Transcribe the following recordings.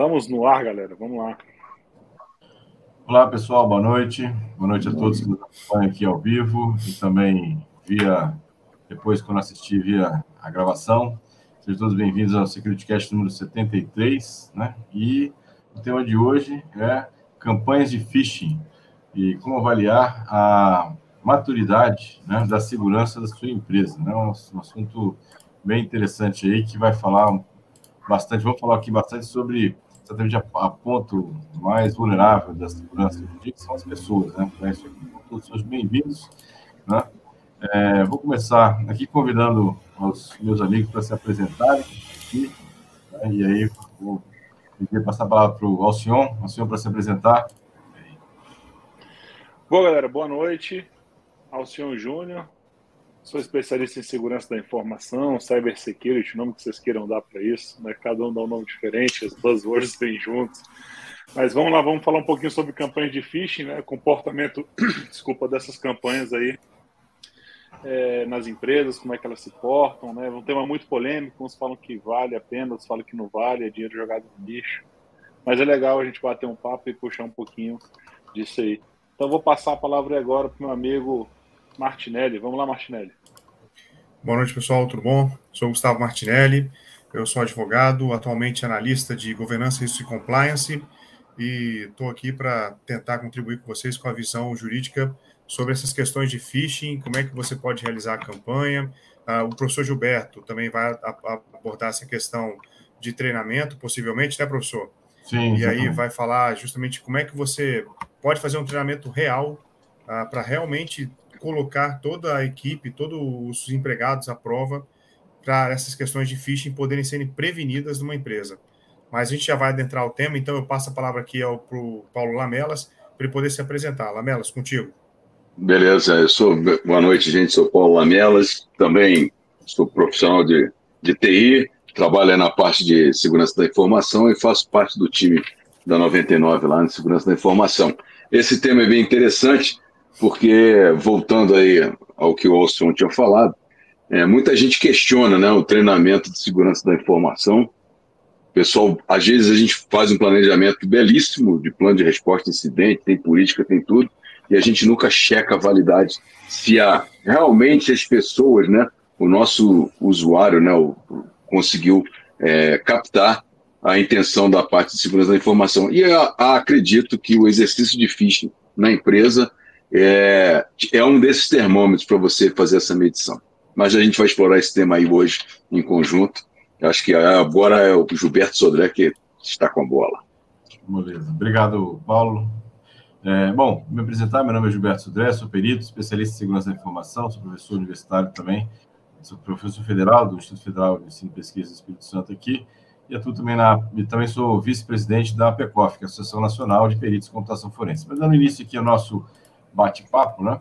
Estamos no ar, galera. Vamos lá. Olá, pessoal. Boa noite. Boa noite a todos que nos acompanham aqui ao vivo e também via depois quando assistir via a gravação. Sejam todos bem-vindos ao SecurityCast número 73, né? E o tema de hoje é campanhas de phishing e como avaliar a maturidade né, da segurança da sua empresa. Né? Um, um assunto bem interessante aí que vai falar bastante, vamos falar aqui bastante sobre exatamente a, a ponto mais vulnerável da segurança que são as pessoas, né? Então, isso aqui, todos sejam bem-vindos, né? É, vou começar aqui convidando os meus amigos para se apresentarem aqui, né? e aí vou passar a palavra para o Alcion, Alcion para se apresentar. Bom, galera, boa noite. Alcion Júnior, Sou especialista em segurança da informação, cybersecurity, o nome que vocês queiram dar para isso, né? cada um dá um nome diferente, as buzzwords vêm juntos. Mas vamos lá, vamos falar um pouquinho sobre campanhas de phishing, né? comportamento, desculpa, dessas campanhas aí é, nas empresas, como é que elas se portam, né? Um tema muito polêmico, uns falam que vale a pena, outros falam que não vale, é dinheiro jogado no lixo. Mas é legal a gente bater um papo e puxar um pouquinho disso aí. Então vou passar a palavra agora para o meu amigo Martinelli. Vamos lá, Martinelli. Boa noite, pessoal. Tudo bom? Sou Gustavo Martinelli. Eu sou advogado, atualmente analista de governança, risco e compliance, e estou aqui para tentar contribuir com vocês com a visão jurídica sobre essas questões de phishing, como é que você pode realizar a campanha. Uh, o professor Gilberto também vai abordar essa questão de treinamento, possivelmente, né, professor? Sim. E aí vai falar justamente como é que você pode fazer um treinamento real uh, para realmente colocar toda a equipe, todos os empregados à prova para essas questões de phishing poderem serem prevenidas numa empresa. Mas a gente já vai adentrar o tema, então eu passo a palavra aqui ao pro Paulo Lamelas para ele poder se apresentar. Lamelas, contigo. Beleza, eu sou. Boa noite, gente. Sou Paulo Lamelas, também sou profissional de, de TI, trabalho na parte de segurança da informação e faço parte do time da 99 lá na segurança da informação. Esse tema é bem interessante porque, voltando aí ao que o Olson tinha falado, é, muita gente questiona né, o treinamento de segurança da informação. Pessoal, às vezes a gente faz um planejamento belíssimo de plano de resposta a incidente, tem política, tem tudo, e a gente nunca checa a validade se há realmente as pessoas, né, o nosso usuário, né, o, conseguiu é, captar a intenção da parte de segurança da informação. E acredito que o exercício de phishing na empresa é, é um desses termômetros para você fazer essa medição. Mas a gente vai explorar esse tema aí hoje em conjunto. Eu acho que agora é o Gilberto Sodré que está com a bola. Beleza. Obrigado, Paulo. É, bom, me apresentar, meu nome é Gilberto Sodré, sou perito, especialista em segurança da informação, sou professor universitário também, sou professor federal do Instituto Federal de Ensino e Pesquisa do Espírito Santo aqui, e atuo também na, e também sou vice-presidente da APECOF, que é a Associação Nacional de Peritos em Computação Forense. Mas dando início aqui ao nosso bate-papo, né?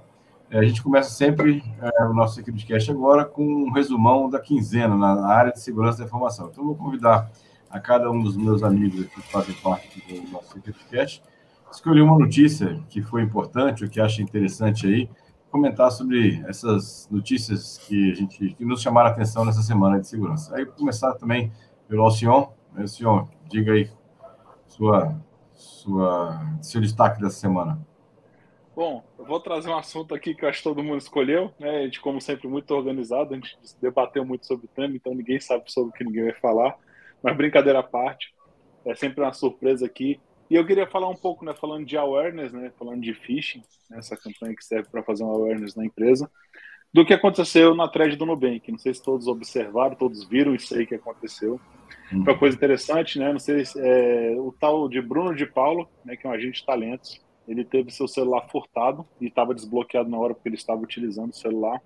É, a gente começa sempre é, o nosso Securitycast agora com um resumão da quinzena na área de segurança da informação. Então, vou convidar a cada um dos meus amigos que fazem parte do nosso Securitycast escolher uma notícia que foi importante, ou que acha interessante aí, comentar sobre essas notícias que a gente que nos chamaram a atenção nessa semana de segurança. Aí começar também pelo Alcion. Alcion, diga aí sua, sua, seu destaque dessa semana. Bom, eu vou trazer um assunto aqui que eu acho que todo mundo escolheu, né? A gente, como sempre, muito organizado, a gente debateu muito sobre o tema, então ninguém sabe sobre o que ninguém vai falar. Mas brincadeira à parte, é sempre uma surpresa aqui. E eu queria falar um pouco, né, falando de awareness, né, falando de phishing, né, essa campanha que serve para fazer um awareness na empresa, do que aconteceu na thread do Nubank. Não sei se todos observaram, todos viram isso aí que aconteceu. Uhum. Foi uma coisa interessante, né? Não sei se é, o tal de Bruno de Paulo, né, que é um agente de talentos, ele teve seu celular furtado e estava desbloqueado na hora porque ele estava utilizando o celular.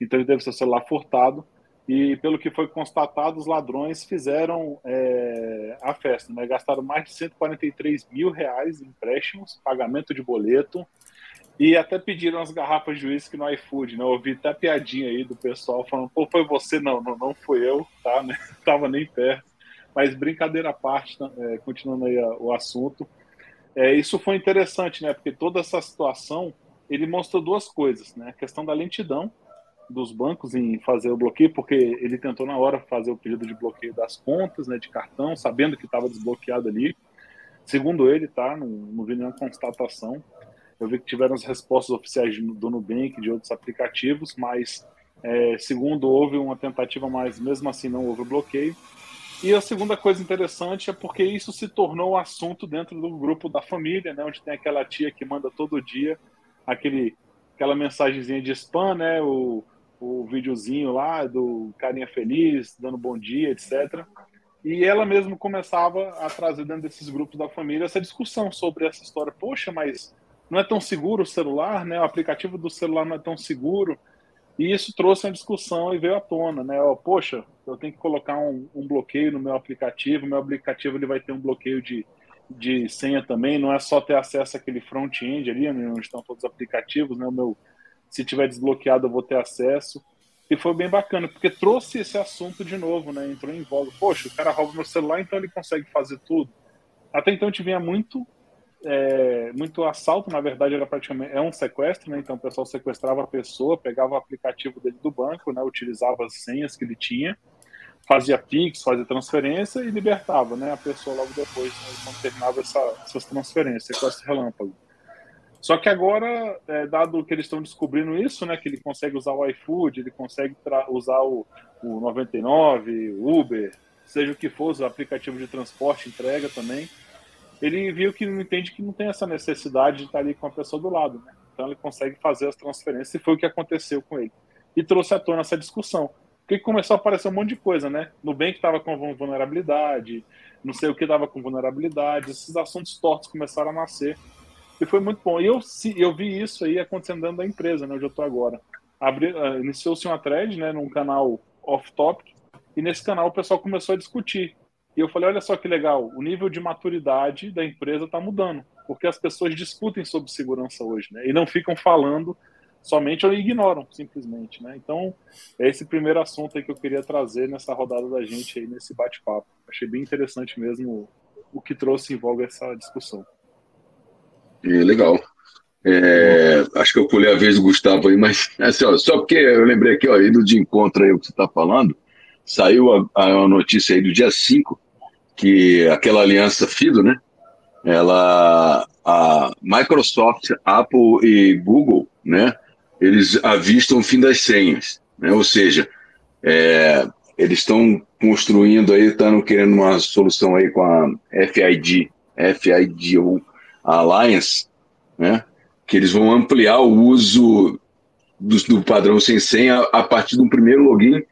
Então ele teve seu celular furtado e pelo que foi constatado, os ladrões fizeram é, a festa, né? Gastaram mais de 143 mil reais em empréstimos, pagamento de boleto e até pediram as garrafas de uísque no iFood, né? Eu ouvi até piadinha aí do pessoal falando, pô, foi você? Não, não, não fui eu, tá? Né? Tava nem perto. Mas brincadeira à parte, tá? é, continuando aí o assunto, é, isso foi interessante, né? Porque toda essa situação ele mostrou duas coisas, né? A questão da lentidão dos bancos em fazer o bloqueio, porque ele tentou na hora fazer o pedido de bloqueio das contas, né, de cartão, sabendo que estava desbloqueado ali. Segundo ele, tá, não, não vi nenhuma constatação. Eu vi que tiveram as respostas oficiais do Nubank, de outros aplicativos, mas é, segundo houve uma tentativa, mas mesmo assim não houve bloqueio. E a segunda coisa interessante é porque isso se tornou assunto dentro do grupo da família, né, onde tem aquela tia que manda todo dia aquele, aquela mensagenzinha de spam, né, o, o videozinho lá do carinha feliz, dando bom dia, etc. E ela mesmo começava a trazer dentro desses grupos da família essa discussão sobre essa história. Poxa, mas não é tão seguro o celular, né? O aplicativo do celular não é tão seguro. E isso trouxe uma discussão e veio à tona, né? Ó, poxa, eu tenho que colocar um, um, bloqueio no meu aplicativo, meu aplicativo ele vai ter um bloqueio de, de senha também, não é só ter acesso àquele front-end ali, né, onde estão todos os aplicativos, né? O meu, se tiver desbloqueado, eu vou ter acesso. E foi bem bacana, porque trouxe esse assunto de novo, né? Entrou em voga. Poxa, o cara rouba meu celular, então ele consegue fazer tudo. Até então a gente vinha muito é, muito assalto, na verdade era praticamente é um sequestro, né? Então o pessoal sequestrava a pessoa, pegava o aplicativo dele do banco, né? Utilizava as senhas que ele tinha, fazia Pix, fazia transferência e libertava, né? A pessoa logo depois, né, quando terminava essa, essas transferências, sequestro relâmpago. Só que agora, é, dado que eles estão descobrindo isso, né? Que ele consegue usar o iFood, ele consegue usar o, o 99, Uber, seja o que for, o aplicativo de transporte, entrega também ele viu que não entende que não tem essa necessidade de estar ali com a pessoa do lado, né? Então ele consegue fazer as transferências e foi o que aconteceu com ele. E trouxe à tona essa discussão. Porque começou a aparecer um monte de coisa, né? Que estava com vulnerabilidade, não sei o que estava com vulnerabilidade, esses assuntos tortos começaram a nascer. E foi muito bom. E eu, eu vi isso aí acontecendo dentro da empresa, né, onde eu estou agora. Uh, Iniciou-se uma thread, né, num canal off-topic, e nesse canal o pessoal começou a discutir e eu falei, olha só que legal, o nível de maturidade da empresa está mudando, porque as pessoas discutem sobre segurança hoje, né? E não ficam falando somente ou ignoram, simplesmente, né? Então, é esse primeiro assunto aí que eu queria trazer nessa rodada da gente aí, nesse bate-papo. Achei bem interessante mesmo o que trouxe em voga essa discussão. legal. É, acho que eu pulei a vez do Gustavo aí, mas assim, ó, só porque eu lembrei aqui, ó, indo de encontro aí o que você está falando, saiu a, a notícia aí do dia 5 que aquela aliança FIDO, né? Ela, a Microsoft, Apple e Google, né? Eles avistam o fim das senhas, né? Ou seja, é, eles estão construindo aí, estão querendo uma solução aí com a FID, FIDO Alliance, né? Que eles vão ampliar o uso do, do padrão sem senha a partir do primeiro login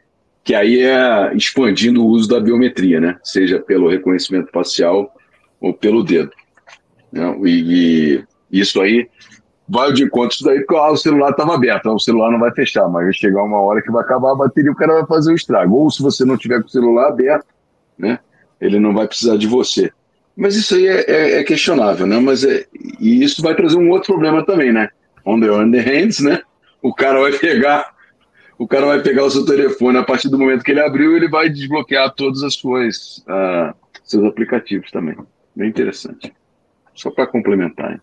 que aí é expandindo o uso da biometria, né? Seja pelo reconhecimento facial ou pelo dedo. Né? E, e, isso aí vai de encontro isso daí, porque ah, o celular estava aberto, o celular não vai fechar, mas vai chegar uma hora que vai acabar a bateria o cara vai fazer o estrago. Ou se você não tiver com o celular aberto, né? Ele não vai precisar de você. Mas isso aí é, é, é questionável, né? Mas é, e isso vai trazer um outro problema também, né? On the, on the hands, né? O cara vai pegar o cara vai pegar o seu telefone, a partir do momento que ele abriu, ele vai desbloquear todos os uh, seus aplicativos também. Bem interessante. Só para complementar. Hein?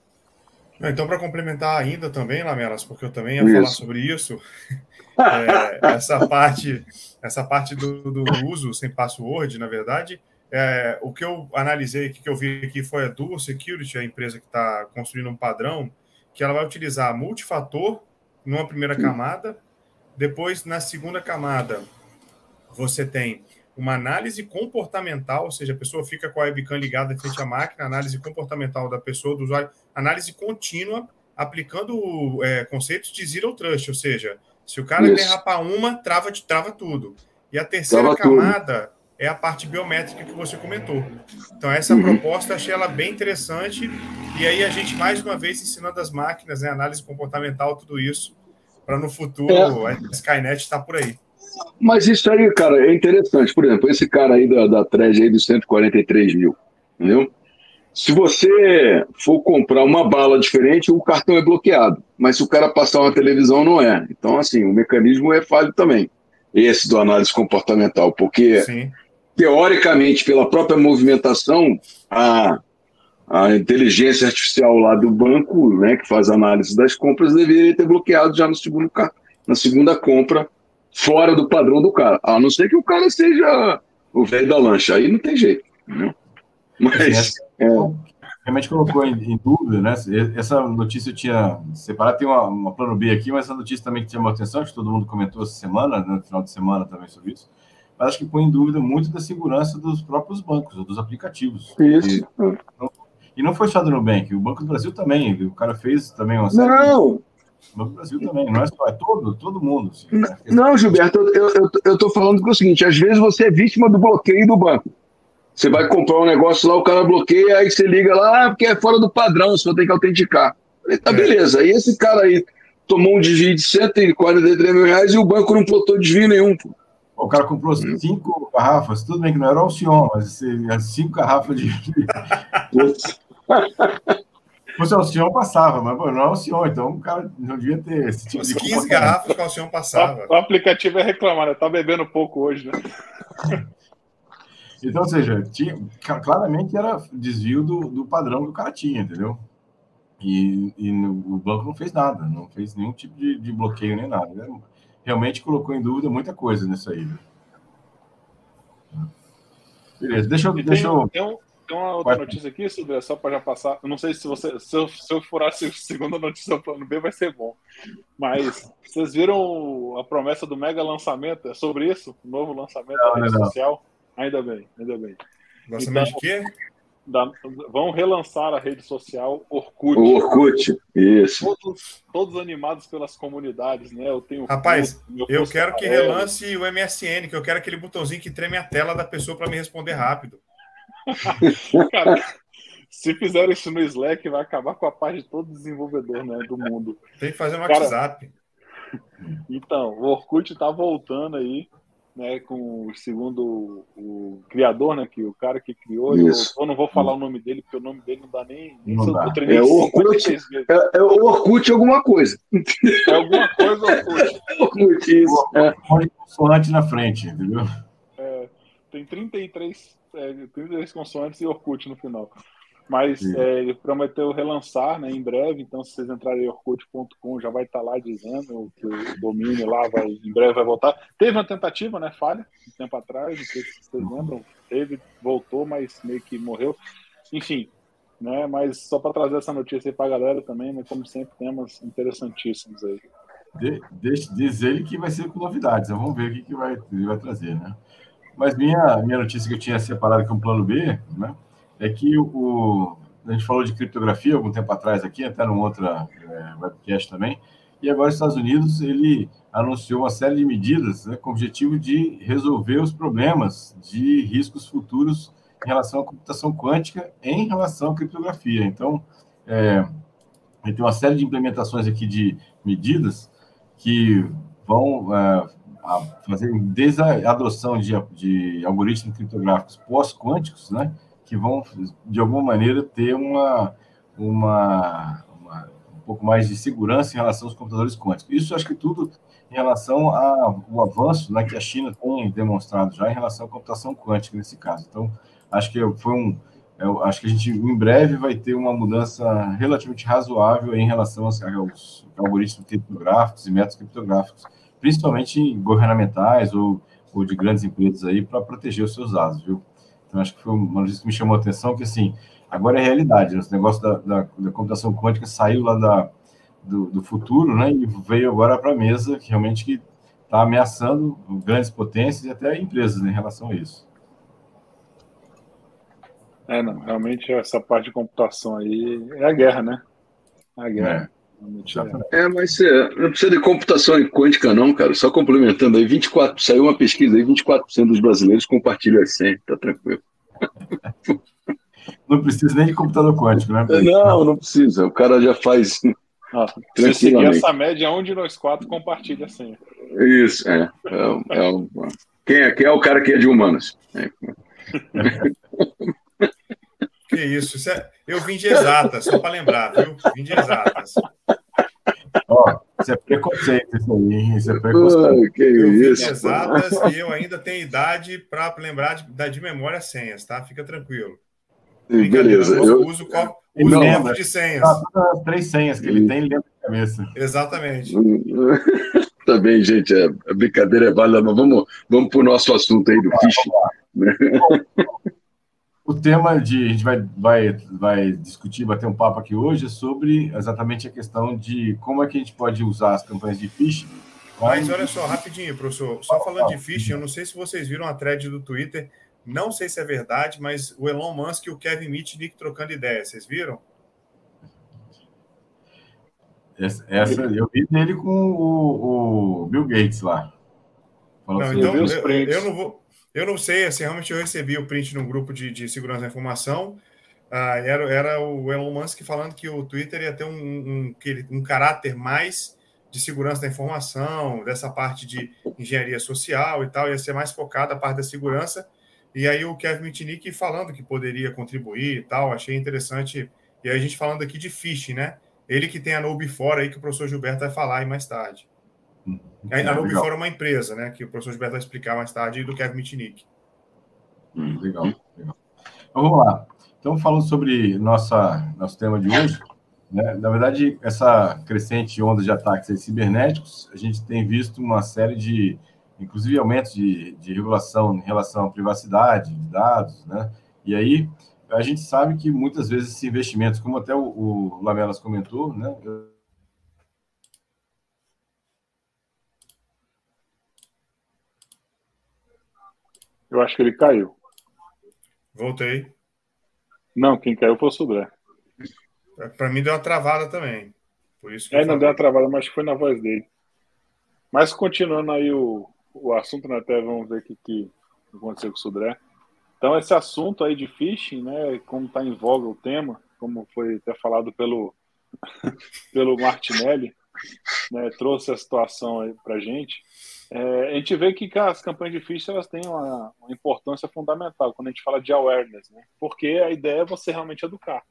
Então, para complementar ainda também, Lamelas, porque eu também ia isso. falar sobre isso, é, essa parte, essa parte do, do, uso sem password, na verdade, é, o que eu analisei, o que eu vi aqui foi a Dual Security, a empresa que está construindo um padrão, que ela vai utilizar multifator numa primeira camada depois, na segunda camada, você tem uma análise comportamental, ou seja, a pessoa fica com a webcam ligada frente à máquina, análise comportamental da pessoa, do usuário, análise contínua, aplicando é, conceitos de zero trust, ou seja, se o cara Isso. derrapar uma, trava, trava tudo. E a terceira trava camada tudo. é a parte biométrica que você comentou. Então, essa uhum. proposta achei ela bem interessante. E aí a gente, mais uma vez, ensinando as máquinas, né, análise comportamental, tudo isso, para no futuro é. a Skynet estar tá por aí. Mas isso aí, cara, é interessante. Por exemplo, esse cara aí da, da thread aí dos 143 mil, entendeu? Se você for comprar uma bala diferente, o cartão é bloqueado. Mas se o cara passar uma televisão, não é. Então, assim, o mecanismo é falho também. Esse do análise comportamental, porque, Sim. teoricamente, pela própria movimentação, a, a inteligência artificial lá do banco, né, que faz análise das compras, deveria ter bloqueado já no segundo, na segunda compra fora do padrão do cara. A não ser que o cara seja o velho da lancha. Aí não tem jeito. Né? Mas. É, realmente colocou em, em, dúvida, né? Essa notícia eu tinha separado, tem uma, uma, plano B aqui, mas essa notícia também que chamou atenção, que todo mundo comentou essa semana, né, no final de semana também sobre isso. Acho que põe em dúvida muito da segurança dos próprios bancos, ou dos aplicativos. Isso. Não, e não foi só do Nubank, o Banco do Brasil também, o cara fez também uma série. Não! O Banco do Brasil também, não é só, é todo, todo mundo. Assim, né? Não, Gilberto, eu, eu, eu tô falando é o seguinte: às vezes você é vítima do bloqueio do banco. Você vai comprar um negócio lá, o cara bloqueia, aí você liga lá, ah, porque é fora do padrão, você ter que autenticar. Falei, tá, é. beleza. Aí esse cara aí tomou um desvio de 143 mil reais e o banco não botou desvio nenhum. Pô. O cara comprou hum. cinco garrafas, tudo bem que não era o Alcion, mas cinco garrafas de. Se fosse Alcion, passava, mas pô, não é Alcion, então o cara não devia ter esse tipo de 15 garrafas que o Alcion passava. O, o aplicativo é reclamar, né? Tá bebendo pouco hoje, né? Então, ou seja, tinha, claramente era desvio do, do padrão que o cara tinha, entendeu? E, e o banco não fez nada, não fez nenhum tipo de, de bloqueio nem nada. Né? Realmente colocou em dúvida muita coisa nisso aí. Né? Beleza, deixa eu. Deixa eu... Tem, um, tem uma outra Vai. notícia aqui, Silvia, só para já passar. Eu não sei se você. Se eu, se eu furasse a segunda notícia do plano B, vai ser bom. Mas vocês viram a promessa do mega lançamento? É sobre isso? O novo lançamento não, da rede não. social? Ainda bem, ainda bem. Lançamento então, de quê? Da, vão relançar a rede social Orkut. O Orkut, isso. Todos, todos animados pelas comunidades, né? Eu tenho. Rapaz, eu quero que relance o MSN, que eu quero aquele botãozinho que treme a tela da pessoa para me responder rápido. Cara, se fizer isso no Slack, vai acabar com a paz de todo desenvolvedor né, do mundo. Tem que fazer no WhatsApp. Então, o Orkut tá voltando aí né, com segundo o, criador, né, que o cara que criou, eu, eu, não vou falar o nome dele, porque o nome dele não dá nem, nem não dá. É, Orkut, é, é Orkut alguma coisa. É alguma coisa Orkut. É Orkut, isso. É. consoante na frente, entendeu? É, tem 33, é, 33 consoantes e Orkut no final. Mas é, ele prometeu relançar né, em breve, então se vocês entrarem em orkut.com já vai estar lá dizendo que o domínio lá vai, em breve vai voltar. Teve uma tentativa, né, falha, um tempo atrás, não sei se vocês lembram, teve, voltou, mas meio que morreu. Enfim, né, mas só para trazer essa notícia aí para a galera também, né, como sempre, temas interessantíssimos aí. De, deixa, diz ele que vai ser com novidades, então vamos ver o que, que vai, vai trazer, né? Mas minha, minha notícia que eu tinha separado com o plano B, né? É que o, a gente falou de criptografia algum tempo atrás aqui, até num outro é, webcast também, e agora os Estados Unidos ele anunciou uma série de medidas né, com o objetivo de resolver os problemas de riscos futuros em relação à computação quântica em relação à criptografia. Então, é, tem uma série de implementações aqui de medidas que vão é, fazer desde a adoção de, de algoritmos criptográficos pós-quânticos, né, que vão, de alguma maneira, ter uma, uma, uma, um pouco mais de segurança em relação aos computadores quânticos. Isso, acho que tudo em relação ao avanço né, que a China tem demonstrado já em relação à computação quântica, nesse caso. Então, acho que foi um. Eu acho que a gente, em breve, vai ter uma mudança relativamente razoável em relação aos, aos algoritmos criptográficos e métodos criptográficos, principalmente governamentais ou, ou de grandes empresas aí, para proteger os seus dados, viu? Então, acho que foi uma notícia que me chamou a atenção, que, assim, agora é realidade. Né? Esse negócio da, da, da computação quântica saiu lá da, do, do, futuro, né? E veio agora para a mesa, que realmente que está ameaçando grandes potências e até empresas né, em relação a isso. É, não, realmente essa parte de computação aí é a guerra, né? É a guerra. É. É, mas é, não precisa de computação quântica, não, cara. Só complementando aí, 24, saiu uma pesquisa aí, 24% dos brasileiros compartilham a senha, tá tranquilo. Não precisa nem de computador quântico, né? Não, não precisa. O cara já faz. Ah, se seguir essa média, um de nós quatro compartilha a senha. Isso, é. é, é quem, é quem é o cara que é de humanas? É. Que isso, isso é... eu vim de exatas, só para lembrar, viu? Vim de exatas. Ó, isso é preconceito, isso aí, isso é preconceito. que eu vim isso, de exatas e eu ainda tenho idade para lembrar de, de memória senhas, tá? Fica tranquilo. Beleza. Eu, eu uso copo, uso copo de senhas. As três senhas que ele tem, ele lembra de cabeça. Exatamente. Também, gente, é, a brincadeira é válida, mas vamos, vamos para o nosso assunto aí do phishing. O tema de a gente vai, vai, vai discutir, bater um papo aqui hoje é sobre exatamente a questão de como é que a gente pode usar as campanhas de phishing. Mas olha só, rapidinho, professor, só falando de phishing, eu não sei se vocês viram a thread do Twitter, não sei se é verdade, mas o Elon Musk e o Kevin Mitnick trocando ideias, vocês viram? Essa, essa, eu vi dele com o, o Bill Gates lá. Não, assim, então, eu, eu, não vou, eu não sei, assim, realmente eu recebi o print num grupo de, de segurança da informação. Ah, era, era o Elon Musk falando que o Twitter ia ter um, um, um caráter mais de segurança da informação, dessa parte de engenharia social e tal, ia ser mais focada a parte da segurança. E aí o Kevin Mitnick falando que poderia contribuir e tal, achei interessante. E aí a gente falando aqui de phishing, né? Ele que tem a Nobe fora aí, que o professor Gilberto vai falar aí mais tarde. Hum, a Nobe fora é uma empresa, né? Que o professor Gilberto vai explicar mais tarde, do Kevin Mitnick. Hum, legal, legal. Então vamos lá. Então, falando sobre nossa, nosso tema de hoje, né? na verdade, essa crescente onda de ataques cibernéticos, a gente tem visto uma série de, inclusive, aumentos de, de regulação em relação à privacidade de dados, né? E aí, a gente sabe que muitas vezes esses investimentos, como até o, o Lamelas comentou, né? Eu acho que ele caiu. Voltei. Não, quem caiu foi o Sudré. Para mim deu uma travada também. Por isso é, não deu uma travada, mas foi na voz dele. Mas continuando aí o, o assunto, né, até vamos ver o que, que aconteceu com o Sudré. Então, esse assunto aí de phishing, né, como está em voga o tema, como foi até falado pelo, pelo Martinelli, né, trouxe a situação aí para gente. É, a gente vê que as campanhas de phishing elas têm uma, uma, importância fundamental quando a gente fala de awareness, né? porque a ideia é você realmente educar.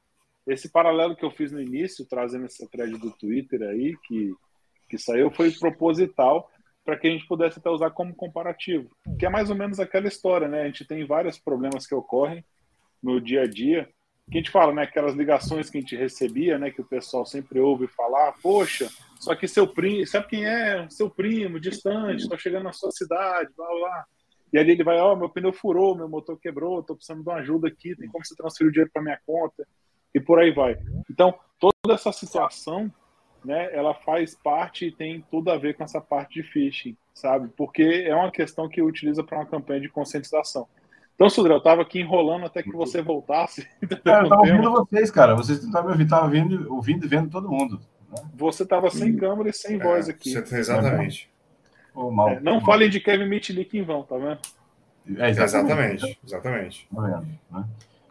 Esse paralelo que eu fiz no início, trazendo essa thread do Twitter aí, que, que saiu, foi proposital para que a gente pudesse até usar como comparativo, que é mais ou menos aquela história, né? A gente tem vários problemas que ocorrem no dia a dia, que a gente fala, né? Aquelas ligações que a gente recebia, né? Que o pessoal sempre ouve falar, poxa, só que seu primo, sabe quem é? Seu primo, distante, estou chegando na sua cidade, blá blá. E ali ele vai, ó, oh, meu pneu furou, meu motor quebrou, estou precisando de uma ajuda aqui, tem como você transferir o dinheiro para minha conta e por aí vai. Então, toda essa situação né, ela faz parte e tem tudo a ver com essa parte de phishing, sabe? Porque é uma questão que utiliza para uma campanha de conscientização. Então, Sudré, eu estava aqui enrolando até que você voltasse. É, eu estava ouvindo vocês, cara. Vocês não estavam me ouvindo, estava ouvindo, ouvindo e vendo todo mundo. Né? Você estava sem câmera e sem é, voz aqui. Exatamente. Oh, mal, é, não mal. falem de Kevin Mitnick em vão, tá vendo? É, exatamente, exatamente. Tá vendo, né?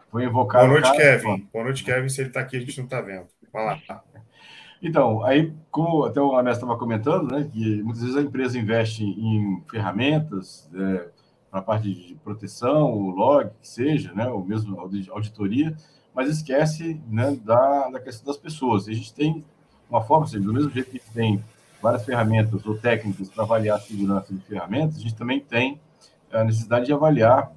Foi invocado. Boa noite, cara, Kevin. Boa noite, Kevin. Se ele está aqui, a gente não está vendo. Vai lá. Então, aí, como até o Amés estava comentando, né, que muitas vezes a empresa investe em ferramentas é, para a parte de proteção, o log, que seja, né, ou mesmo auditoria, mas esquece né, da, da questão das pessoas. E a gente tem uma forma, seja, do mesmo jeito que a gente tem várias ferramentas ou técnicas para avaliar a segurança de ferramentas, a gente também tem a necessidade de avaliar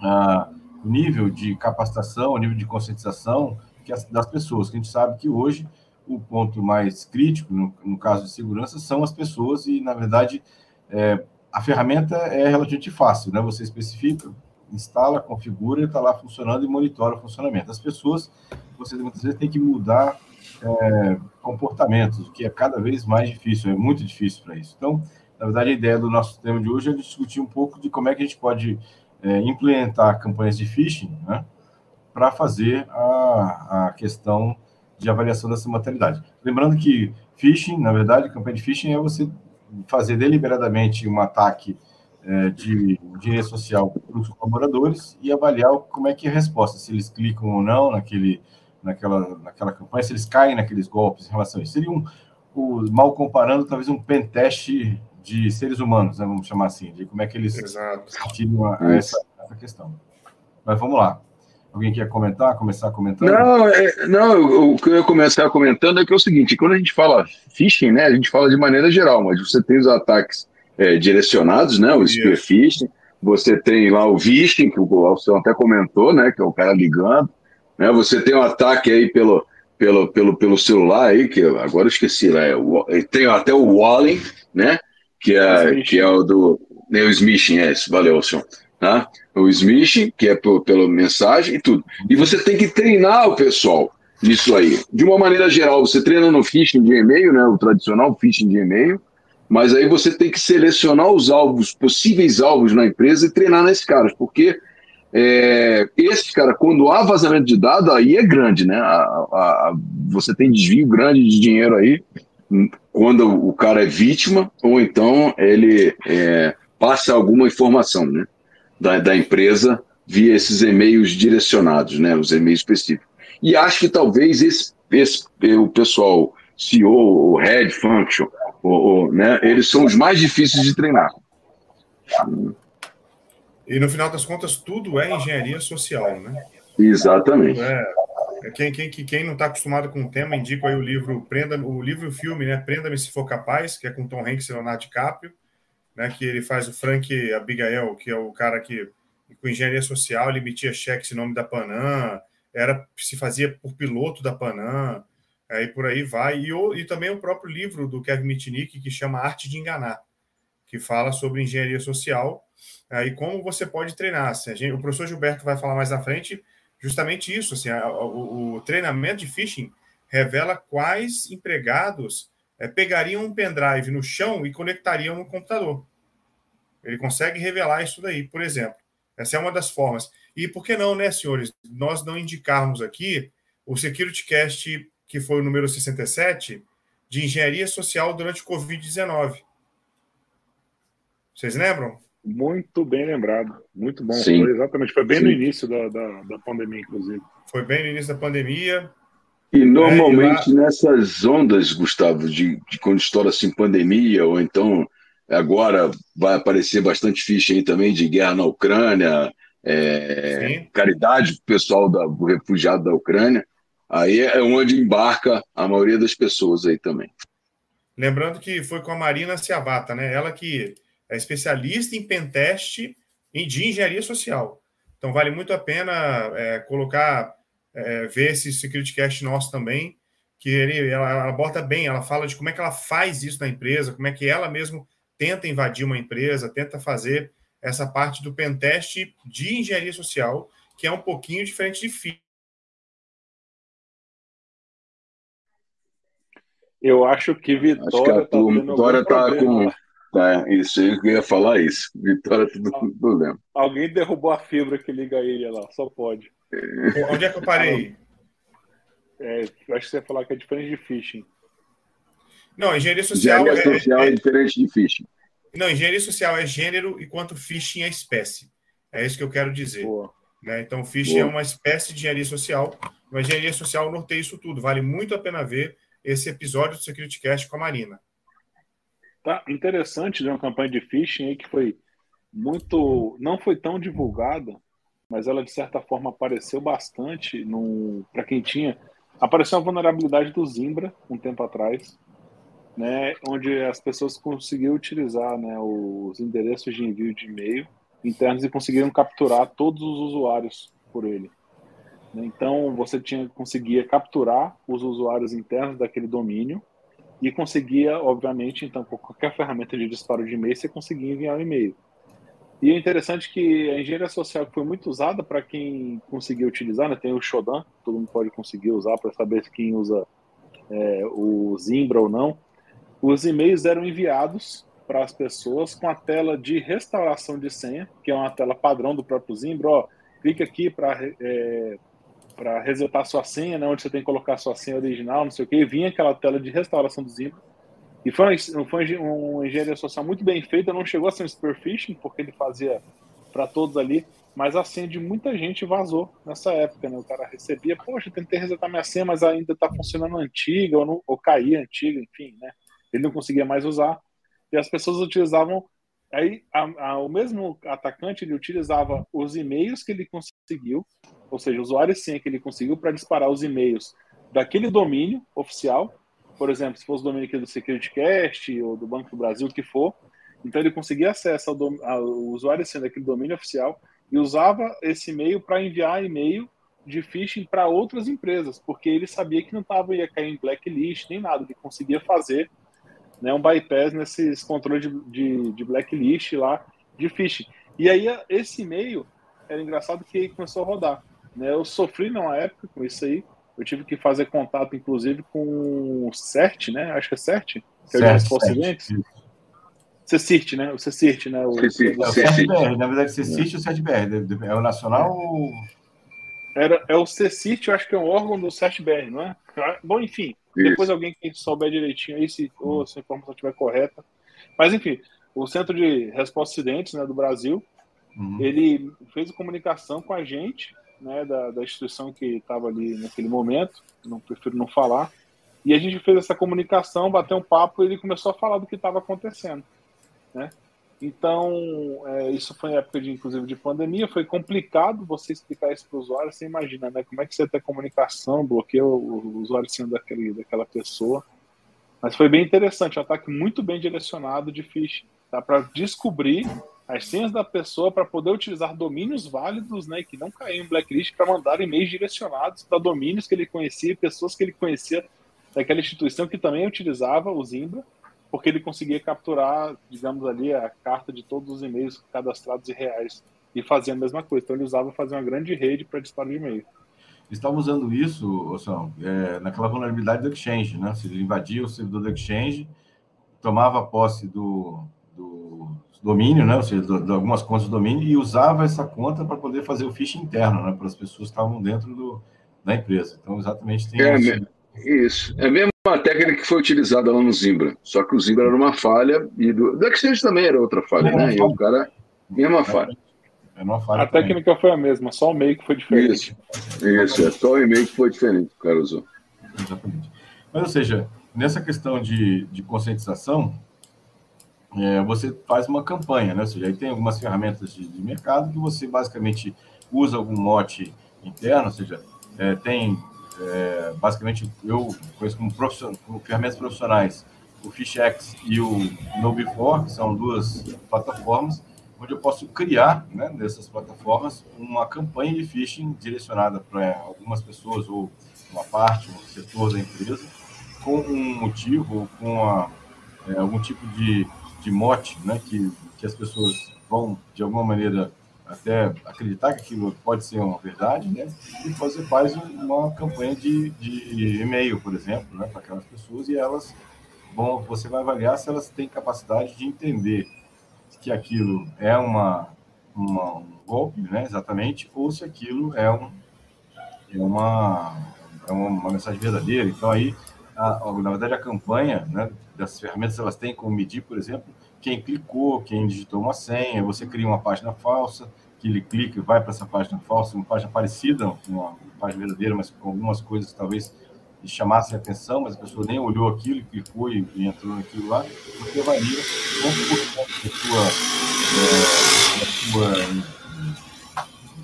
ah, o nível de capacitação, o nível de conscientização que as, das pessoas, que a gente sabe que hoje o ponto mais crítico, no, no caso de segurança, são as pessoas e, na verdade, é, a ferramenta é relativamente fácil, né? Você especifica, instala, configura, está lá funcionando e monitora o funcionamento. As pessoas, você muitas vezes tem que mudar é, comportamentos, o que é cada vez mais difícil, é muito difícil para isso. Então, na verdade, a ideia do nosso tema de hoje é discutir um pouco de como é que a gente pode é, implementar campanhas de phishing, né? Para fazer a, a questão de avaliação dessa mortalidade. Lembrando que phishing, na verdade, campanha de phishing é você fazer deliberadamente um ataque é, de engenharia social para os colaboradores e avaliar como é que é a resposta, se eles clicam ou não naquele, naquela, naquela campanha, se eles caem naqueles golpes em relação a isso. Seria um, o, mal comparando, talvez um pentest de seres humanos, né, vamos chamar assim, de como é que eles tiram a, a essa, essa questão. Mas vamos lá. Alguém quer comentar, começar comentando? Não, é, não, o que eu ia começar comentando é que é o seguinte, quando a gente fala phishing, né, a gente fala de maneira geral, mas você tem os ataques é, direcionados, né, o spear phishing, você tem lá o phishing, que o Alceu até comentou, né, que é o cara ligando, né, você tem o um ataque aí pelo, pelo, pelo, pelo celular aí, que agora eu esqueci, lá, é, tem até o Wallen, né? Que é, que é o do. Né, o Smishing, é esse, valeu, senhor. Tá? O Smishing, que é pela mensagem e tudo. E você tem que treinar o pessoal nisso aí. De uma maneira geral, você treina no phishing de e-mail, né? O tradicional phishing de e-mail, mas aí você tem que selecionar os alvos, possíveis alvos na empresa e treinar nesses caras, porque é, esses, cara, quando há vazamento de dados, aí é grande, né? A, a, você tem desvio grande de dinheiro aí, quando o cara é vítima, ou então ele é, passa alguma informação, né? Da, da empresa via esses e-mails direcionados, né? Os e-mails específicos. E acho que talvez esse, esse o pessoal CEO, o Head Function, o, o, né? Eles são os mais difíceis de treinar. E no final das contas, tudo é engenharia social, né? Exatamente. É, é quem, quem, quem não está acostumado com o tema, indico aí o livro Prenda, o livro e o filme, né? Prenda-me se for capaz, que é com Tom Hanks e Leonardo DiCaprio, né? Que ele faz o Frank Abigail, que é o cara que com engenharia social ele emitia cheques em nome da Panam, era se fazia por piloto da Panam, aí por aí vai. E, o, e também o próprio livro do Kevin Mitnick, que chama Arte de Enganar, que fala sobre engenharia social e como você pode treinar. Assim, gente, o professor Gilberto vai falar mais na frente justamente isso. Assim, a, o, o, treinamento de phishing revela quais empregados é, pegariam um pendrive no chão e conectariam no computador. Ele consegue revelar isso daí, por exemplo. Essa é uma das formas. E por que não, né, senhores, nós não indicarmos aqui o SecurityCast, que foi o número 67, de engenharia social durante o Covid-19. Vocês lembram? Muito bem lembrado. Muito bom. Sim. Foi exatamente. Foi bem Sim. no início da, da, da, pandemia, inclusive. Foi bem no início da pandemia. E normalmente é, lá... nessas ondas, Gustavo, de, de quando estoura assim pandemia, ou então agora vai aparecer bastante ficha aí também de guerra na Ucrânia, é, caridade pro pessoal da, do refugiado da Ucrânia. Aí é onde embarca a maioria das pessoas aí também. Lembrando que foi com a Marina Ciavata, né? Ela que é especialista em pentest e de engenharia social. Então, vale muito a pena é, colocar, é, ver esse Security Cast nosso também, que ele, ela, ela bota bem, ela fala de como é que ela faz isso na empresa, como é que ela mesmo tenta invadir uma empresa, tenta fazer essa parte do pentest de engenharia social, que é um pouquinho diferente de FI. Eu acho que Vitória acho que a tá Vitória está com é, isso, eu ia falar isso. Vitória, tudo problema. Alguém derrubou a fibra que liga ele lá, só pode. É. Onde é que eu parei? É, eu acho que você ia falar que é diferente de phishing. Não, engenharia social, engenharia é, social é, é, diferente de phishing. Não, engenharia social é gênero, enquanto phishing é espécie. É isso que eu quero dizer. Né? Então, phishing Boa. é uma espécie de engenharia social, mas engenharia social norteia isso tudo. Vale muito a pena ver esse episódio do Security Cast com a Marina. Tá interessante de uma campanha de phishing aí que foi muito. não foi tão divulgada, mas ela de certa forma apareceu bastante para quem tinha. Apareceu a vulnerabilidade do Zimbra um tempo atrás, né, onde as pessoas conseguiram utilizar né, os endereços de envio de e-mail internos e conseguiram capturar todos os usuários por ele. Então você tinha conseguia capturar os usuários internos daquele domínio e conseguia, obviamente, então, com qualquer ferramenta de disparo de e-mail, você conseguia enviar um e-mail. E é interessante que a engenharia social foi muito usada para quem conseguia utilizar, né? Tem o Shodan, todo mundo pode conseguir usar para saber quem usa é, o Zimbra ou não. Os e-mails eram enviados para as pessoas com a tela de restauração de senha, que é uma tela padrão do próprio Zimbra. Ó, clica aqui para é, para resetar sua senha, né, onde você tem que colocar sua senha original, não sei o que, e vinha aquela tela de restauração do Zimbra. E foi, foi uma engenharia social muito bem feita, não chegou a ser um spear phishing, porque ele fazia para todos ali, mas a senha de muita gente vazou nessa época, né? O cara recebia, poxa, tentei resetar minha senha, mas ainda está funcionando antiga, ou, ou caía antiga, enfim, né? Ele não conseguia mais usar. E as pessoas utilizavam Aí a, a, o mesmo atacante ele utilizava os e-mails que ele conseguiu, ou seja, o usuário sim que ele conseguiu para disparar os e-mails daquele domínio oficial, por exemplo, se fosse o domínio aqui do SecurityCast ou do Banco do Brasil, o que for, então ele conseguia acesso ao, ao usuário sim daquele domínio oficial e usava esse e-mail para enviar e-mail de phishing para outras empresas, porque ele sabia que não tava, ia cair em blacklist nem nada, ele conseguia fazer né, um bypass nesses controles de, de, de blacklist lá de phishing. E aí esse e-mail era engraçado que começou a rodar. Né? Eu sofri numa época com isso aí, eu tive que fazer contato, inclusive, com o CERT, né? Acho que é CERT, que é o Responsiventos. CECIRT, né? O CECIRT, né? O, CERT-BR, na verdade, CECIRT é. ou CERT-BR? É o nacional ou... Era, é o CECIRT, eu acho que é um órgão do CERT-BR, não é? Bom, enfim, Isso. depois alguém que souber direitinho aí, se, ou se a informação estiver correta. Mas, enfim, o Centro de Resposta a Acidentes né, do Brasil, uhum. ele fez comunicação com a gente, né, da, da instituição que estava ali naquele momento, não prefiro não falar, e a gente fez essa comunicação, bateu um papo e ele começou a falar do que estava acontecendo. Né? Então, é, isso foi época de, inclusive, de pandemia, foi complicado você explicar isso para o usuário, você imagina, né? Como é que você tem comunicação, bloqueia o, usuário sendo daquele, daquela pessoa. Mas foi bem interessante, um ataque muito bem direcionado de phishing, tá? Para descobrir as senhas da pessoa para poder utilizar domínios válidos, né, que não caíam em blacklist, para mandar e-mails direcionados para domínios que ele conhecia, pessoas que ele conhecia daquela instituição que também utilizava o Zimbra, porque ele conseguia capturar, digamos ali, a carta de todos os e-mails cadastrados e reais e fazia a mesma coisa. Então ele usava fazer uma grande rede para disparo de e-mail. Estava usando isso, Ossão, é, naquela vulnerabilidade do Exchange, né? Se ele invadia o servidor do Exchange, tomava posse do domínio, né? Ou seja, de, de algumas contas do domínio e usava essa conta para poder fazer o phishing interno, né? Para as pessoas que estavam dentro do, da empresa. Então, exatamente tem é, isso. Isso. É mesmo uma técnica que foi utilizada lá no Zimbra. Só que o Zimbra era uma falha e do, do Exchange também era outra falha, é né? E o cara, mesma falha. É uma falha a também. técnica foi a mesma, só o meio que foi diferente. Isso, isso é só o e-mail que foi diferente que o cara usou. Exatamente. Mas, ou seja, nessa questão de, de conscientização, é, você faz uma campanha, né? Ou seja, aí tem algumas ferramentas de, de mercado que você basicamente usa algum mote interno, ou seja, é, tem é, basicamente, eu conheço como, profissional, como ferramentas profissionais o FishX e o KnowBefore, que são duas plataformas, onde eu posso criar, né, dessas plataformas, uma campanha de phishing direcionada para algumas pessoas ou uma parte, um setor da empresa, com um motivo com é, algum tipo de, de mote né, que, que as pessoas vão, de alguma maneira, até acreditar que aquilo pode ser uma verdade, né? E você faz uma campanha de, de e-mail, por exemplo, né, para aquelas pessoas e elas vão, você vai avaliar se elas têm capacidade de entender que aquilo é uma, uma um golpe, né, exatamente, ou se aquilo é, um, é, uma, é uma mensagem verdadeira. Então aí, a, na verdade, a campanha, né, dessas ferramentas, elas têm como medir, por exemplo, quem clicou, quem digitou uma senha, você cria uma página falsa, que ele clica e vai para essa página falsa, uma página parecida uma página verdadeira, mas com algumas coisas talvez chamassem atenção, mas a pessoa nem olhou aquilo, clicou e, e entrou naquilo lá, porque avalia quanto por cento da sua, é, da sua,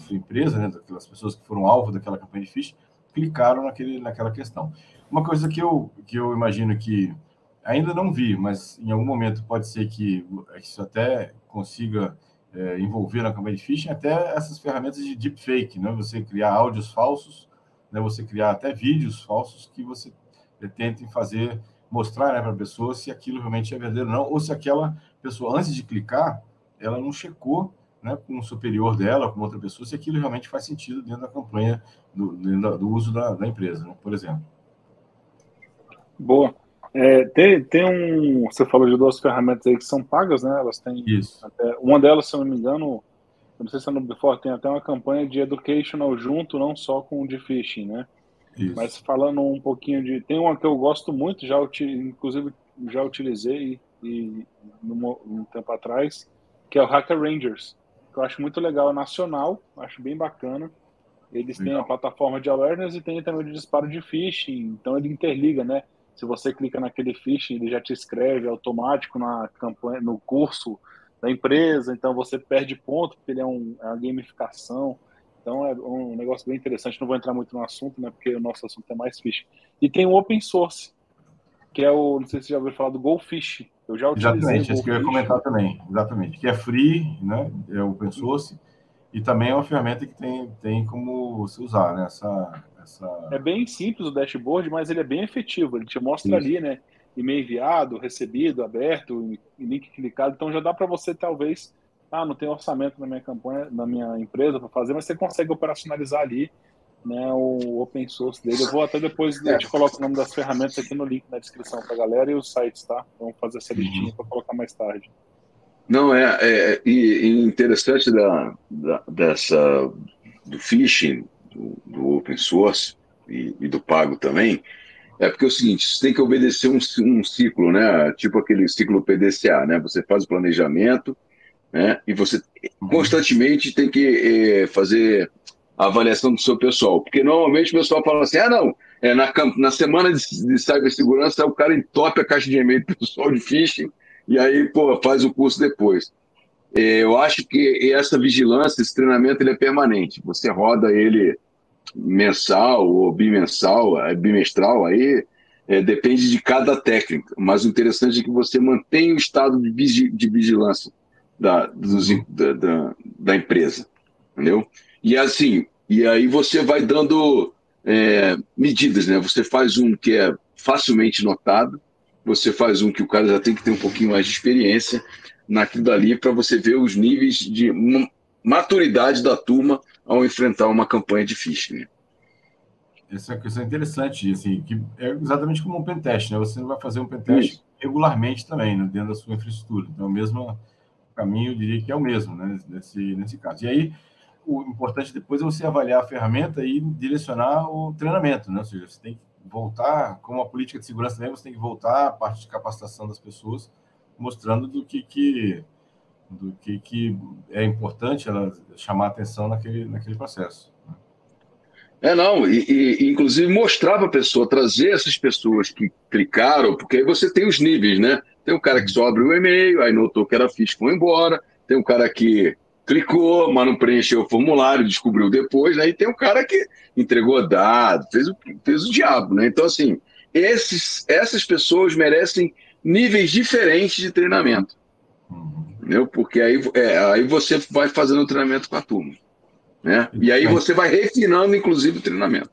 sua empresa, né, daquelas pessoas que foram alvo daquela campanha de phishing, clicaram naquele, naquela questão. Uma coisa que eu, que eu imagino que Ainda não vi, mas em algum momento pode ser que isso até consiga é, envolver na campanha de phishing até essas ferramentas de deepfake, né? Você criar áudios falsos, né? Você criar até vídeos falsos que você tente fazer mostrar né, para a pessoa se aquilo realmente é verdadeiro ou não, ou se aquela pessoa antes de clicar ela não checou né, com o superior dela, com outra pessoa, se aquilo realmente faz sentido dentro da campanha do, do uso da, da empresa, né, por exemplo. Boa. É, tem, tem um. Você falou de duas ferramentas aí que são pagas, né? Elas têm. Isso. Até, uma delas, se eu não me engano, eu não sei se é no Before, tem até uma campanha de educational junto, não só com o de phishing, né? Isso. Mas falando um pouquinho de. Tem uma que eu gosto muito, já inclusive já utilizei e, num, um tempo atrás, que é o Hacker Rangers, que eu acho muito legal, é nacional, acho bem bacana. Eles têm a plataforma de awareness e tem também de disparo de phishing, então ele interliga, né? Se você clica naquele fiche, ele já te escreve automático na campanha, no curso da empresa, então você perde ponto, porque ele é, um, é uma gamificação. Então é um negócio bem interessante. Não vou entrar muito no assunto, né? Porque o nosso assunto é mais fiche. E tem o open source, que é o, não sei se você já ouviu falar do Goldfish. Eu já. Exatamente, isso que eu ia comentar também. Exatamente. Que é free, né? É open source. e também é uma ferramenta que tem, tem como se usar, né? Essa, essa... É bem simples o dashboard, mas ele é bem efetivo. Ele te mostra Isso. ali, né? E-mail enviado, recebido, aberto, link clicado. Então já dá para você, talvez, ah, não tem orçamento na minha campanha, na minha empresa para fazer, mas você consegue operacionalizar ali né, o open source dele. Eu vou até depois, é. te coloco o nome das ferramentas aqui no link na descrição para a galera e os sites, tá? Vamos fazer essa listinha uhum. para colocar mais tarde. Não, é, é e, interessante da, da, dessa, do phishing, do, do open source e, e, do pago também, é porque é o seguinte, você tem que obedecer um, um ciclo, né? Tipo aquele ciclo PDCA, né? Você faz o planejamento, né? E você uhum. constantemente tem que é, fazer a avaliação do seu pessoal. Porque normalmente o pessoal fala assim: ah, não, é, na, na semana de, de cibersegurança o cara entope a caixa de e-mail do pessoal de phishing e aí, pô, faz o curso depois. É, eu acho que essa vigilância, esse treinamento, ele é permanente. Você roda ele mensal ou bimensal, é, bimestral, aí é, depende de cada técnica. Mas o interessante é que você mantém o estado de, vigilância da, dos, da, da, da empresa, entendeu? E assim, e aí você vai dando é, medidas, né? Você faz um que é facilmente notado, você faz um que o cara já tem que ter um pouquinho mais de experiência naquilo dali para você ver os níveis de maturidade da turma ao enfrentar uma campanha de phishing. Essa é uma questão interessante, assim, que é exatamente como um pentest, né? Você vai fazer um pentest Isso. regularmente também, né, dentro da sua infraestrutura. Então, o mesmo caminho, eu diria que é o mesmo, né, nesse, nesse caso. E aí, o importante depois é você avaliar a ferramenta e direcionar o treinamento, né? Ou seja, você tem que voltar, como a política de segurança também, você tem que voltar a parte de capacitação das pessoas, mostrando do que, que do que, que é importante ela chamar atenção naquele, naquele processo. Né? É, não, e, e inclusive mostrar para a pessoa, trazer essas pessoas que clicaram, porque aí você tem os níveis, né? Tem um cara que só abre o e-mail, aí notou que era fixe, foi embora, tem um cara que clicou, mas não preencheu o formulário, descobriu depois, né? E tem um cara que entregou dado, fez o, fez o diabo, né? Então, assim, esses, essas pessoas merecem níveis diferentes de treinamento. Entendeu? Porque aí, é, aí você vai fazendo o treinamento com a turma. Né? E aí você vai refinando, inclusive, o treinamento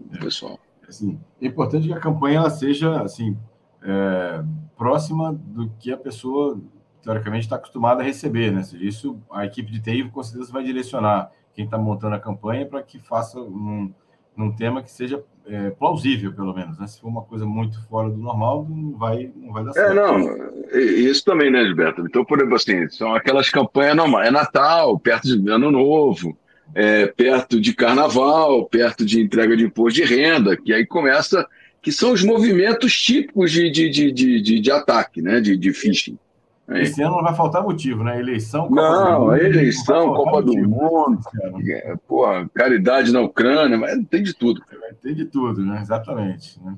do pessoal. Assim, é importante que a campanha ela seja assim, é, próxima do que a pessoa teoricamente está acostumado a receber, né? Seja, isso a equipe de TI com certeza vai direcionar quem está montando a campanha para que faça um, um tema que seja é, plausível, pelo menos. Né? Se for uma coisa muito fora do normal, não vai, não vai dar é, certo. É, não, isso também, né, Gilberto? Então, por exemplo, assim, são aquelas campanhas normais. É Natal, perto de Ano Novo, é, perto de Carnaval, perto de entrega de imposto de renda, que aí começa, que são os movimentos típicos de, de, de, de, de ataque, né, de, de phishing. É. Esse ano não vai faltar motivo, né? Eleição, Copa não, do Mundo, eleição, Copa do Mundo, é, porra, caridade na Ucrânia, mas tem de tudo. Ter de tudo, né? Exatamente. Né?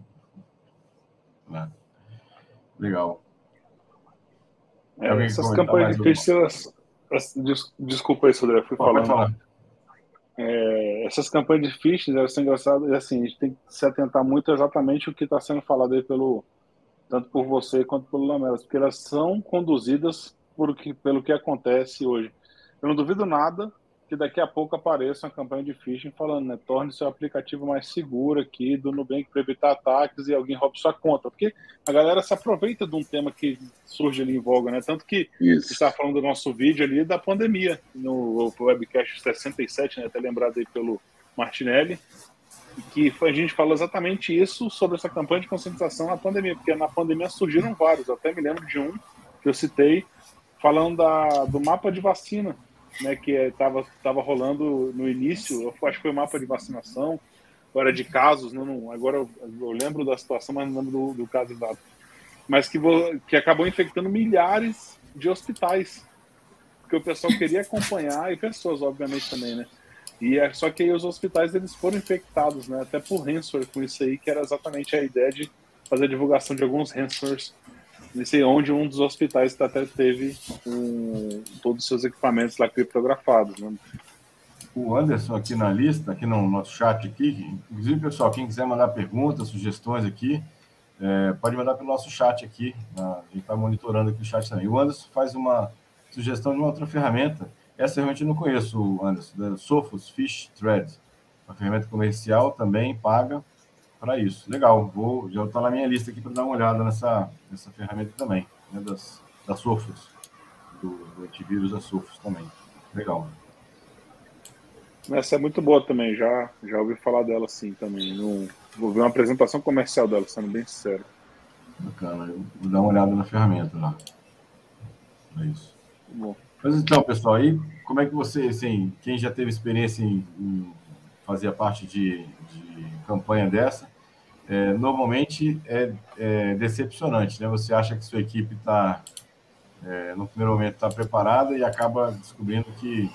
É. Legal. É, essas campanhas difíceis. Desculpa aí, Sodré, fui falando. Falar. É, essas campanhas de phishing, elas são engraçadas, e assim, a gente tem que se atentar muito exatamente o que está sendo falado aí pelo, tanto por você quanto pelo Lamelas, porque elas são conduzidas por que, pelo que acontece hoje. Eu não duvido nada que daqui a pouco apareça uma campanha de phishing falando, né, torne seu aplicativo mais seguro aqui do Nubank para evitar ataques e alguém roube sua conta, porque a galera se aproveita de um tema que surge ali em voga, né, tanto que está falando do nosso vídeo ali da pandemia, no webcast 67, né, até lembrado aí pelo Martinelli, que foi, a gente falou exatamente isso sobre essa campanha de conscientização na pandemia, porque na pandemia surgiram vários, eu até me lembro de um que eu citei, falando da, do mapa de vacina, né, que estava tava rolando no início, acho que foi o mapa de vacinação, agora de casos, não, não agora eu, eu, lembro da situação, mas não lembro do, do caso exato, mas que, que acabou infectando milhares de hospitais, porque o pessoal queria acompanhar, e pessoas, obviamente, também, né, e é, só que aí os hospitais eles foram infectados, né? Até por ransomware com isso aí, que era exatamente a ideia de fazer a divulgação de alguns ransomwares. Não sei onde um dos hospitais até teve um, todos os seus equipamentos lá criptografados, né? O Anderson aqui na lista, aqui no nosso chat aqui, inclusive, pessoal, quem quiser mandar perguntas, sugestões aqui, é, pode mandar pelo nosso chat aqui. A gente está monitorando aqui o chat também. O Anderson faz uma sugestão de uma outra ferramenta Essa realmente eu não conheço, Anderson. Da Sophos Fish Thread, uma ferramenta comercial também paga para isso. Legal, vou já está na minha lista aqui para dar uma olhada nessa, nessa ferramenta também, né, das, da Sophos, do, do antivírus da Sophos também. Legal. Essa é muito boa também, já, já ouvi falar dela sim também. No, vou ver uma apresentação comercial dela, sendo bem sincero. Bacana, eu vou dar uma olhada na ferramenta lá. É isso. Bom. Mas então, pessoal, aí como é que você, assim, quem já teve experiência em, em fazer parte de, de campanha dessa, é, normalmente é, é, decepcionante, né? Você acha que sua equipe está, é, no primeiro momento, está preparada e acaba descobrindo que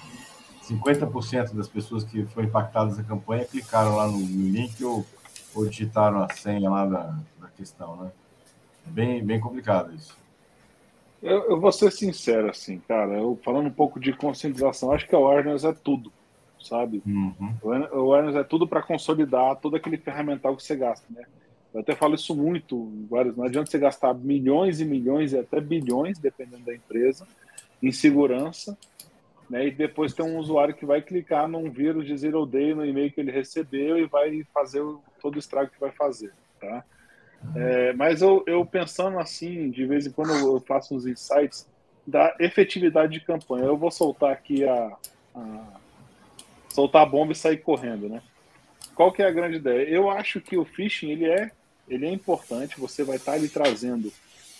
50% das pessoas que foram impactadas na campanha clicaram lá no, no link ou, ou, digitaram a senha lá da, da questão, né? É bem, bem complicado isso. Eu, eu, vou ser sincero, assim, cara, eu falando um pouco de conscientização, acho que a awareness é tudo, sabe? Uhum. O awareness é tudo para consolidar todo aquele ferramental que você gasta, né? Eu até falo isso muito, vários, não adianta você gastar milhões e milhões e até bilhões, dependendo da empresa, em segurança, né? E depois tem um usuário que vai clicar num vírus de zero day no e-mail que ele recebeu e vai fazer todo o estrago que vai fazer, tá? É, mas eu, eu, pensando assim, de vez em quando eu faço uns insights da efetividade de campanha. Eu vou soltar aqui a, a soltar a bomba e sair correndo, né? Qual que é a grande ideia? Eu acho que o phishing ele é ele é importante. Você vai estar ali trazendo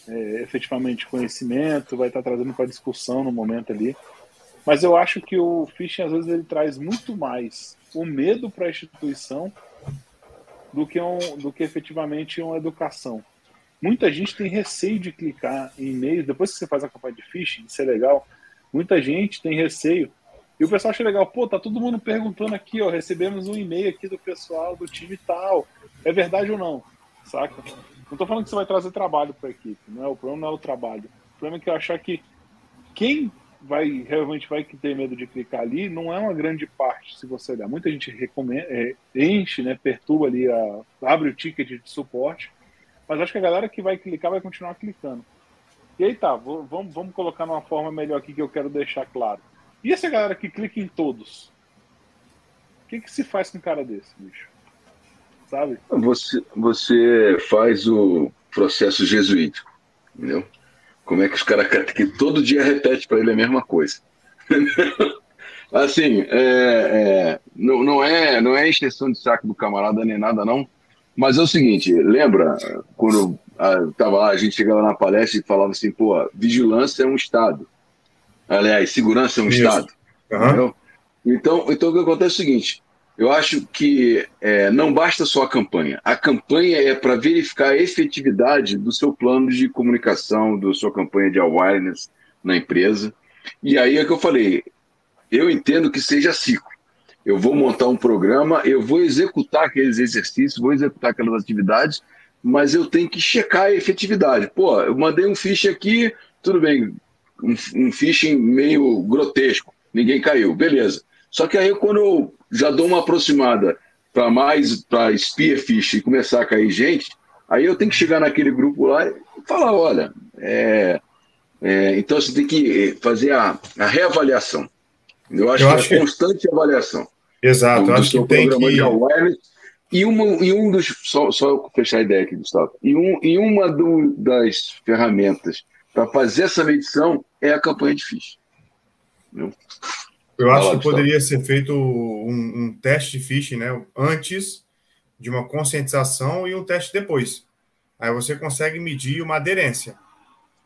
é, efetivamente conhecimento, vai estar trazendo para discussão no momento ali. Mas eu acho que o phishing, às vezes, ele traz muito mais o medo para a instituição do que, um, do que efetivamente uma educação. Muita gente tem receio de clicar em e-mails, depois que você faz a campanha de phishing, isso é legal, muita gente tem receio. E o pessoal acha legal, pô, tá todo mundo perguntando aqui, ó, recebemos um e-mail aqui do pessoal do time tal. É verdade ou não? Saca? Não tô falando que você vai trazer trabalho para a equipe, não é? O problema não é o trabalho. O problema é que eu achar que quem vai realmente vai ter medo de clicar ali, não é uma grande parte, se você olhar. Muita gente recomenda, é, enche, né, perturba ali, a, abre o ticket de suporte, mas acho que a galera que vai clicar vai continuar clicando. E aí tá, vou, vamos, vamos colocar numa forma melhor aqui que eu quero deixar claro. E essa galera que clica em todos? O que, que se faz com um cara desse, bicho? Sabe? Você, você faz o processo jesuítico, entendeu? Como é que os caras que todo dia repete para ele a mesma coisa? assim, é, é, não, não, é, não é extensão de saco do camarada nem nada, não. Mas é o seguinte, lembra quando estava lá, a gente chegava na palestra e falava assim, pô, vigilância é um Estado. Aliás, segurança é um Isso. Estado. Uhum. Então, então o que acontece é o seguinte: eu acho que é, não basta só a campanha. A campanha é para verificar a efetividade do seu plano de comunicação, da sua campanha de awareness na empresa. E aí é que eu falei, eu entendo que seja ciclo. Eu vou montar um programa, eu vou executar aqueles exercícios, vou executar aquelas atividades, mas eu tenho que checar a efetividade. Pô, eu mandei um fiche aqui, tudo bem, um, um phishing meio grotesco, ninguém caiu, beleza. Só que aí quando eu já dou uma aproximada para mais para Spearfish e começar a cair gente, aí eu tenho que chegar naquele grupo lá e falar, olha, é, é, então você tem que fazer a, a reavaliação. Eu acho, eu que acho é que... constante avaliação. Exato, eu acho que tem que... E, uma, e um dos. Só, só fechar a ideia aqui, Gustavo. E, um, e uma do, das ferramentas para fazer essa medição é a campanha de ficha. Eu acho que poderia ser feito um, um, teste de phishing, né? Antes de uma conscientização e um teste depois. Aí você consegue medir uma aderência.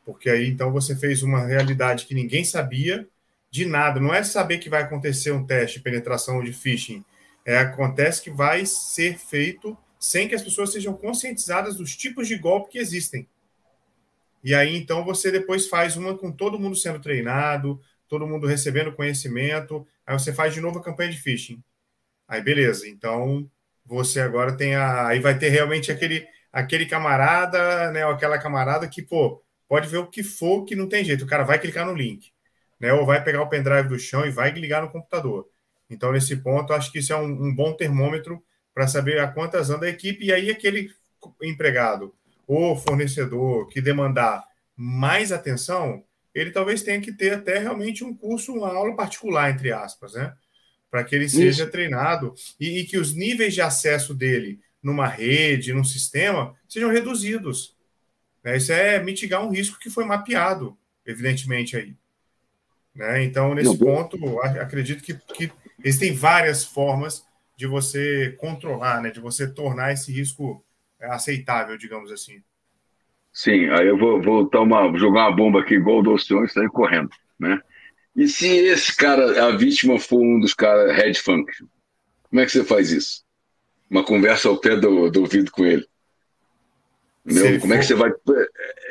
Porque aí então você fez uma realidade que ninguém sabia de nada. Não é saber que vai acontecer um teste de penetração de phishing. É, acontece que vai ser feito sem que as pessoas sejam conscientizadas dos tipos de golpe que existem. E aí, então, você depois faz uma com todo mundo sendo treinado, todo mundo recebendo conhecimento. Aí você faz de novo a campanha de phishing. Aí beleza, então você agora tem a. Aí vai ter realmente aquele, aquele camarada, né? Ou aquela camarada que, pô, pode ver o que for que não tem jeito. O cara vai clicar no link, né? Ou vai pegar o pendrive do chão e vai ligar no computador. Então, nesse ponto, acho que isso é um, um bom termômetro para saber a quantas anda a equipe, e aí aquele empregado ou fornecedor que demandar mais atenção, ele talvez tenha que ter até realmente um curso, uma aula particular, entre aspas, né? Para que ele seja Isso. treinado e, e, que os níveis de acesso dele numa rede, num sistema, sejam reduzidos. Né? Isso é mitigar um risco que foi mapeado, evidentemente, aí. Né? Então, nesse ponto, acredito que, que existem várias formas de você controlar, né? de você tornar esse risco é, aceitável, digamos assim. Sim, aí eu vou, vou tomar, jogar uma bomba aqui igual o Dolcion e sair correndo, né? E se esse cara, a vítima for um dos caras head funk, como é que você faz isso? Uma conversa ao pé do, do ouvido com ele. Como for... é que você vai.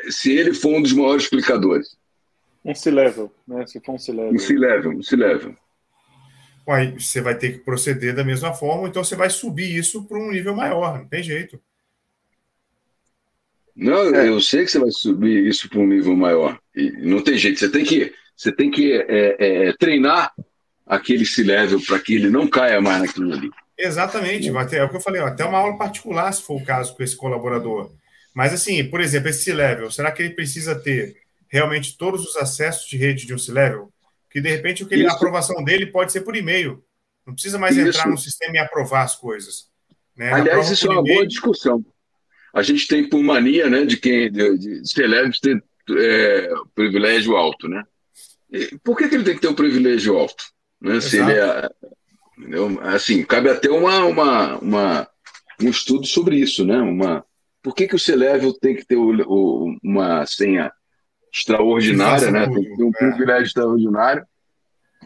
Se ele for um dos maiores explicadores. Um C-level, né? Se for um C-level. Um C-level, um C-level. Uai, você vai ter que proceder da mesma forma, então você vai subir isso para um nível maior, não tem jeito. Não, é. eu sei que você vai subir isso para um nível maior. E não tem jeito. Você tem que, você tem que é, é, treinar aquele C-level para que ele não caia mais naquilo ali. Exatamente. Ter, é o que eu falei, ó, até uma aula particular, se for o caso, com esse colaborador. Mas, assim, por exemplo, esse C-level, será que ele precisa ter realmente todos os acessos de rede de um C-level? Que, de repente, o que ele, a aprovação dele pode ser por e-mail. Não precisa mais isso. entrar no sistema e aprovar as coisas. Né? Aliás, isso é uma boa discussão a gente tem por mania, né, de quem de, de celebres ter é, privilégio alto, né? E por que, que ele tem que ter um privilégio alto? Né? Se ele é, entendeu? assim, cabe até uma, uma, uma, um estudo sobre isso, né? Uma, por que, que o Celevel tem que ter o, o, uma senha extraordinária, né? Tem que ter um é. privilégio extraordinário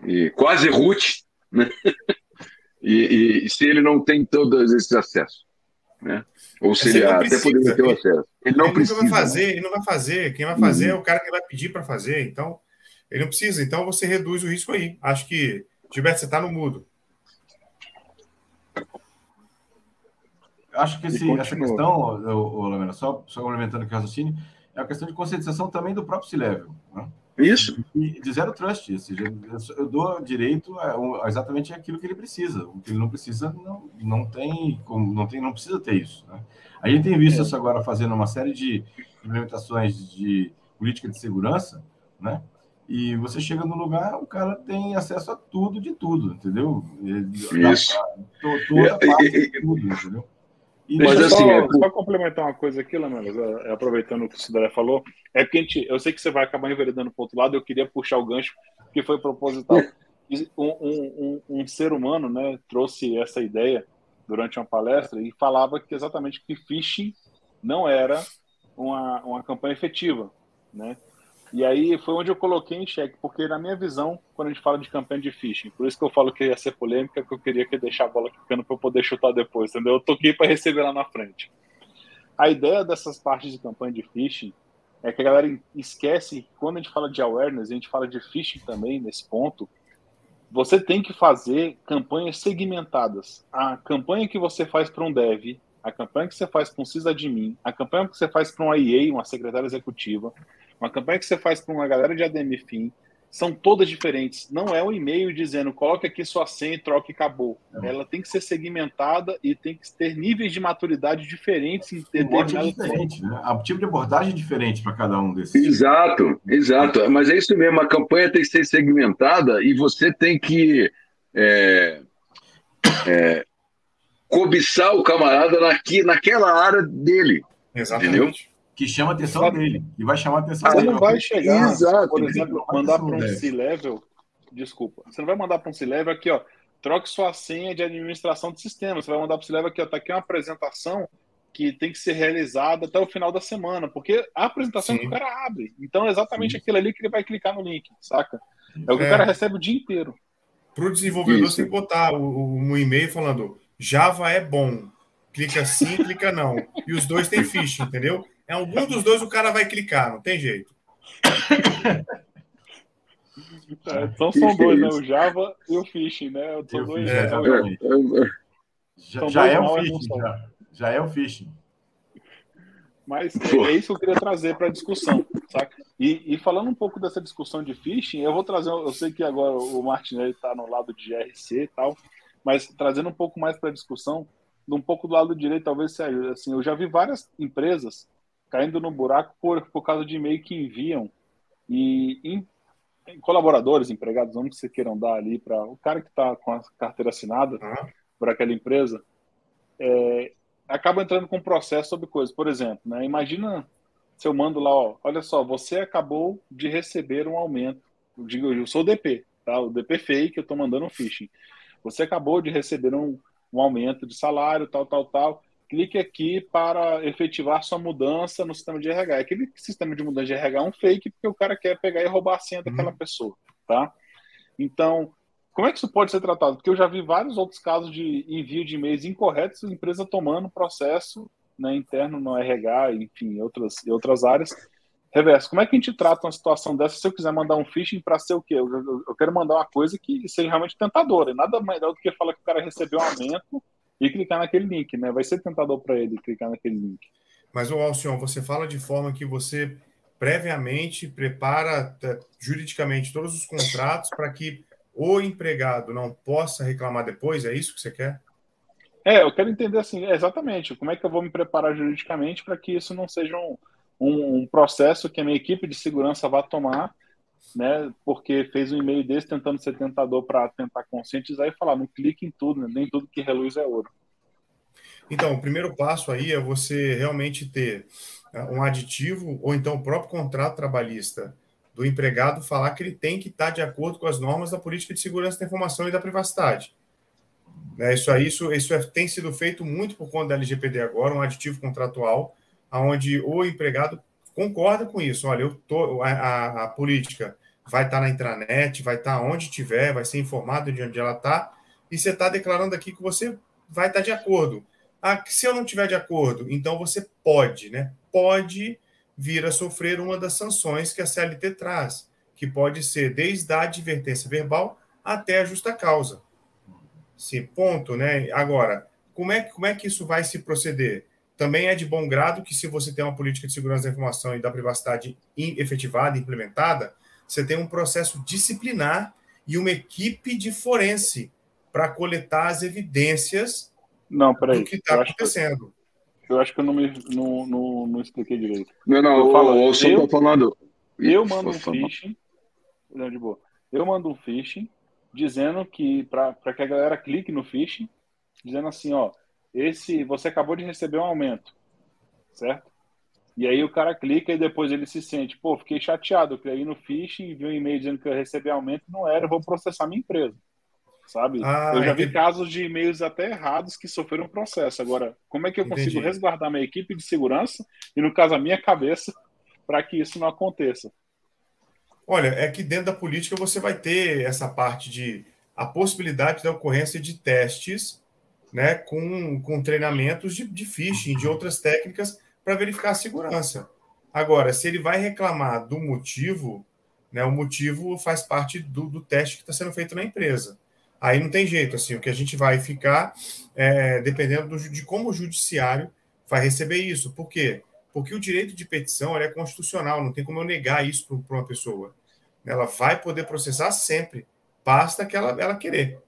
e quase root, né? e, e se ele não tem todos esses acessos, né? Ou seja, até poderia ter o acesso. Ele não ele precisa. Vai fazer, né? Ele não vai fazer. Quem vai fazer uhum. é o cara que vai pedir para fazer. Então, ele não precisa. Então, você reduz o risco aí. Acho que, Gilberto, você está no mudo. Acho que esse, essa questão, o, Lamena, só, só complementando aqui o raciocínio, é a questão de conscientização também do próprio C-Level. Né? Isso. E de zero trust. Eu dou direito a, exatamente aquilo que ele precisa. O que ele não precisa, não, não tem como, não tem, não precisa ter isso. Né? A gente tem visto é. isso agora fazendo uma série de implementações de política de segurança, né? E você chega no lugar, o cara tem acesso a tudo de tudo, entendeu? Isso. Toda parte de tudo, entendeu? Mas assim, só, é... só complementar uma coisa aqui, Lamelas, é, é, aproveitando o que o Cidadé falou, é porque a gente, eu sei que você vai acabar enveredando para o outro lado, eu queria puxar o gancho, que foi proposital. Um, um, um, um, ser humano né, trouxe essa ideia durante uma palestra e falava que exatamente que phishing não era uma, uma campanha efetiva, né? E aí foi onde eu coloquei em xeque, porque na minha visão, quando a gente fala de campanha de phishing, por isso que eu falo que ia ser polêmica, que eu queria que deixar a bola quicando para eu poder chutar depois, entendeu? Eu toquei para receber lá na frente. A ideia dessas partes de campanha de phishing é que a galera esquece, quando a gente fala de awareness, a gente fala de phishing também nesse ponto, você tem que fazer campanhas segmentadas. A campanha que você faz para um dev, a campanha que você faz para um sysadmin, a campanha que você faz para um IA, uma secretária executiva, uma campanha que você faz para uma galera de ADM FIM, são todas diferentes. Não é um e-mail dizendo coloque aqui sua senha, troque e acabou. É. Ela tem que ser segmentada e tem que ter níveis de maturidade diferentes em determinado diferente, né? O tipo de abordagem é diferente para cada um desses. Exato, exato. Mas é isso mesmo, a campanha tem que ser segmentada e você tem que é, é, cobiçar o camarada naqui, naquela área dele. Exatamente. Entendeu? Que chama a atenção Sabe? dele, e vai chamar a atenção você dele. Você não vai chegar, Exato. por exemplo, mandar para um C-level, desculpa, você não vai mandar para um C-level aqui, ó, troque sua senha de administração de sistema, você vai mandar para o C-level aqui, ó, tá aqui uma apresentação que tem que ser realizada até o final da semana, porque a apresentação Sim. que o cara abre. Então é exatamente Sim. aquilo ali que ele vai clicar no link, saca? É o que é. o cara recebe o dia inteiro. Para o desenvolvedor, Isso. você botar um e-mail falando Java é bom. Clica sim, clica não. E os dois têm ficha, entendeu? É algum dos dois o cara vai clicar, não tem jeito. É, então são dois, né? O Java e o Phishing, né? São dois. É, já, já, é o phishing, já, já é o phishing. Mas é, isso que eu queria trazer para a discussão, saca? E, e, falando um pouco dessa discussão de phishing, eu vou trazer, eu sei que agora o Martinelli está no lado de GRC e tal, mas trazendo um pouco mais para a discussão, um pouco do lado direito, talvez seja assim, eu já vi várias empresas caindo no buraco por, por causa de e-mail que enviam E em, em colaboradores, empregados, onde você queiram dar ali para o cara que está com a carteira assinada uhum. por aquela empresa, é, acaba entrando com um processo sobre coisas. Por exemplo, né, imagina se eu mando lá, ó, olha só, você acabou de receber um aumento. Eu digo, eu sou o DP, tá? O DP fake, eu estou mandando um phishing. Você acabou de receber um, um aumento de salário, tal, tal, tal. Clique aqui para efetivar sua mudança no sistema de RH. Aquele sistema de mudança de RH é um fake porque o cara quer pegar e roubar a senha daquela uhum. pessoa, tá? Então, como é que isso pode ser tratado? Porque eu já vi vários outros casos de envio de e-mails incorretos, empresa tomando processo né, interno no RH, enfim, outras, em outras áreas. Reverso, como é que a gente trata uma situação dessa se eu quiser mandar um phishing para ser o quê? Eu, eu, eu, quero mandar uma coisa que seja realmente tentadora. Nada melhor do que falar que o cara recebeu um aumento e clicar naquele link, né? Vai ser tentador para ele clicar naquele link. Mas, o Alcion, você fala de forma que você previamente prepara é, juridicamente todos os contratos para que o empregado não possa reclamar depois? É isso que você quer? É, eu quero entender assim, exatamente, como é que eu vou me preparar juridicamente para que isso não seja um, um, um, processo que a minha equipe de segurança vá tomar, né? Porque fez um e-mail desse tentando ser tentador para tentar conscientizar e falar, não clique em tudo, né, nem tudo que reluz é ouro. Então, o primeiro passo aí é você realmente ter né, um aditivo ou então o próprio contrato trabalhista do empregado falar que ele tem que estar de acordo com as normas da política de segurança da informação e da privacidade. Né, isso aí, isso, isso é, tem sido feito muito por conta da LGPD agora, um aditivo contratual, onde o empregado concorda com isso. Olha, eu tô, a, a, política vai estar na intranet, vai estar onde tiver, vai ser informado de onde ela está, e você está declarando aqui que você vai estar de acordo. Ah, se eu não tiver de acordo, então você pode, né? Pode vir a sofrer uma das sanções que a CLT traz, que pode ser desde a advertência verbal até a justa causa. Sim, ponto, né? Agora, como é, como é que isso vai se proceder? Também é de bom grado que, se você tem uma política de segurança da informação e da privacidade efetivada, implementada, você tem um processo disciplinar e uma equipe de forense para coletar as evidências não, peraí. do que está acontecendo. Que, eu acho que eu não, me, não, não, não expliquei direito. Não, não, eu, falo, eu só estou falando. Eu mando um phishing. Não, de boa. Eu mando um phishing dizendo que para que a galera clique no phishing, dizendo assim, ó, esse você acabou de receber um aumento, certo? E aí o cara clica e depois ele se sente, pô, fiquei chateado, eu criei no phishing e vi um e-mail dizendo que eu recebi aumento, não era, eu vou processar minha empresa. Sabe? Ah, eu já vi casos de e-mails até errados que sofreram processo. Agora, como é que eu consigo entendi. resguardar minha equipe de segurança e, no caso, a minha cabeça, para que isso não aconteça? Olha, é que dentro da política você vai ter essa parte de a possibilidade da ocorrência de testes, né, com, com treinamentos de, de phishing, de outras técnicas para verificar a segurança. Agora, se ele vai reclamar do motivo, né, o motivo faz parte do, do teste que está sendo feito na empresa. Aí não tem jeito, assim, o que a gente vai ficar é, dependendo do, de como o judiciário vai receber isso. Por quê? Porque o direito de petição é constitucional, não tem como eu negar isso para uma pessoa. Ela vai poder processar sempre, basta que ela, ela querer.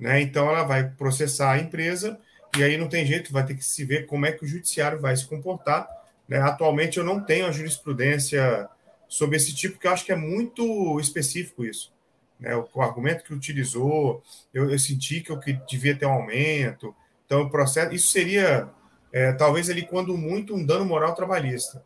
Né? Então, ela vai processar a empresa e aí não tem jeito, vai ter que se ver como é que o judiciário vai se comportar. Né? Atualmente, eu não tenho a jurisprudência sobre esse tipo, que eu acho que é muito específico isso. Né? O, o argumento que utilizou, eu, eu, senti que eu que devia ter um aumento. Então, o processo, isso seria é, talvez ali, quando muito, um dano moral trabalhista,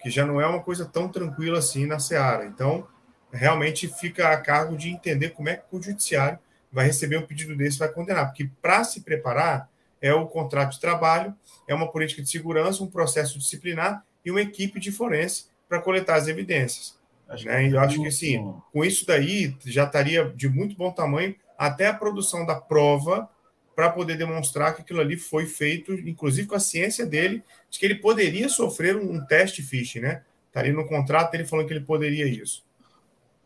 que já não é uma coisa tão tranquila assim na Seara. Então, realmente fica a cargo de entender como é que o judiciário vai receber um pedido desse vai condenar, porque para se preparar é o contrato de trabalho, é uma política de segurança, um processo disciplinar e uma equipe de forense para coletar as evidências. Acho né? Eu acho que sim, com isso daí já estaria de muito bom tamanho até a produção da prova para poder demonstrar que aquilo ali foi feito, inclusive com a ciência dele, de que ele poderia sofrer um, teste phishing, né? Estaria no contrato ele falando que ele poderia isso.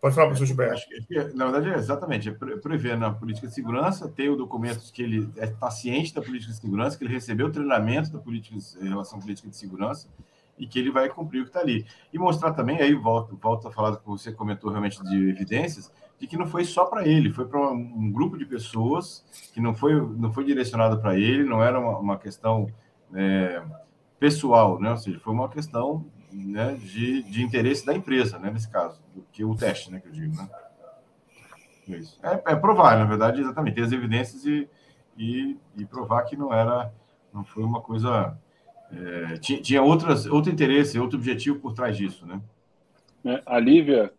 Pode falar, professor Gilberto. Na verdade, é exatamente, é prever na política de segurança, ter o documento que ele é paciente da política de segurança, que ele recebeu o treinamento da política em relação à política de segurança e que ele vai cumprir o que está ali. E mostrar também, aí volto, volto a falar do que você comentou realmente de evidências, de que não foi só para ele, foi para um grupo de pessoas que não foi, não foi direcionado para ele, não era uma, uma questão é, pessoal, né? ou seja, foi uma questão né, de, de interesse da empresa, né, nesse caso, do que o teste, né, que eu digo, né? Isso. É, é provar, na verdade, exatamente, ter as evidências e, e, e, provar que não era, não foi uma coisa, é, tinha, tinha outras, outro interesse, outro objetivo por trás disso, né? É, a Lívia,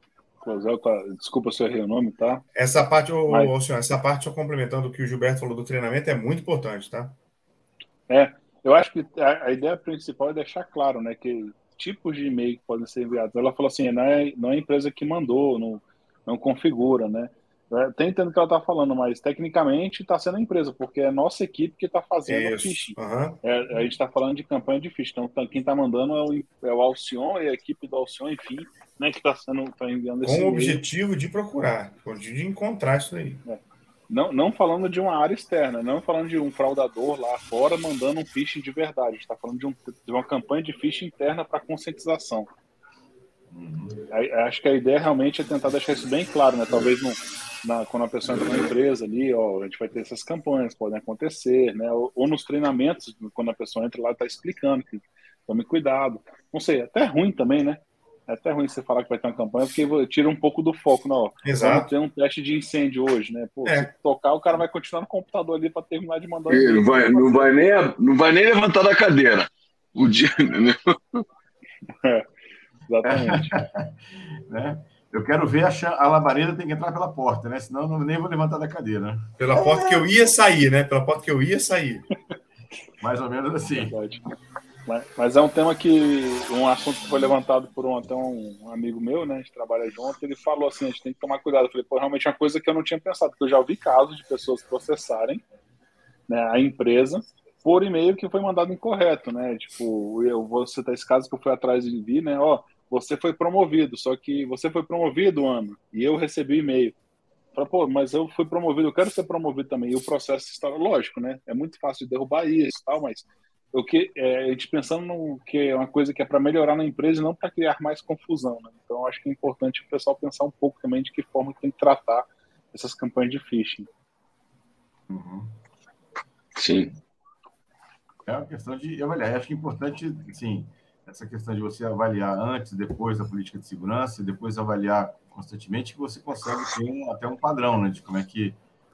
tá, desculpa se eu errei o nome, tá? Essa parte, ô, Mas... senhor, essa parte, só complementando o que o Gilberto falou do treinamento, é muito importante, tá? É, eu acho que a, a ideia principal é deixar claro, né, que tipos de e-mail que podem ser enviados. Ela falou assim, não é, não é a empresa que mandou, não, não configura, né? Até entendo o que ela está falando, mas tecnicamente está sendo a empresa, porque é a nossa equipe que está fazendo Isso. o phishing. Uhum. É, a gente está falando de campanha de phishing. Então, tá, quem está mandando é o, é o Alcion e a equipe do Alcion, enfim, né, que está sendo tá enviando esse Com o objetivo de procurar, de encontrar isso aí. É. Não, não falando de uma área externa, não falando de um fraudador lá fora mandando um phishing de verdade. A gente está falando de, um, de, uma campanha de phishing interna para conscientização. Uhum. Acho que a ideia realmente é tentar deixar isso bem claro, né? Talvez no, na, quando a pessoa entra na empresa ali, ó, a gente vai ter essas campanhas, podem acontecer, né? Ou, ou nos treinamentos, quando a pessoa entra lá, está explicando que tome cuidado. Não sei, até ruim também, né? É até ruim você falar que vai ter uma campanha, porque tira um pouco do foco, não. Exato. Tem um teste de incêndio hoje, né? Pô, é. se tocar, o cara vai continuar no computador ali para terminar de mandar. Ele não vai, não, vai nem, não vai nem levantar da cadeira. O dia. é, exatamente. né? Eu quero ver a, a labareda tem que entrar pela porta, né? Senão eu nem vou levantar da cadeira. Pela porta que eu ia sair, né? Pela porta que eu ia sair. Mais ou menos assim. Verdade. Mas é um tema que, um assunto que foi levantado por um, até um amigo meu, né? A gente trabalha junto, ele falou assim: a gente tem que tomar cuidado. Eu falei, pô, realmente é uma coisa que eu não tinha pensado, porque eu já ouvi casos de pessoas processarem né, a empresa por e-mail que foi mandado incorreto, né? Tipo, eu vou citar esse caso que eu fui atrás e vi, né? Ó, você foi promovido, só que você foi promovido, Ana, e eu recebi e-mail. Falei, pô, mas eu fui promovido, eu quero ser promovido também. E o processo está lógico, né? É muito fácil de derrubar isso, tal, mas o que é, a gente pensando no que é uma coisa que é para melhorar na empresa e não para criar mais confusão. Né? Então, acho que é importante o pessoal pensar um pouco também de que forma tem que tratar essas campanhas de phishing. Uhum. Sim. É uma questão de avaliar. Acho que é importante, sim, essa questão de você avaliar antes, depois da política de segurança, e depois avaliar constantemente, que você consegue ter um, até um padrão, né, de como é que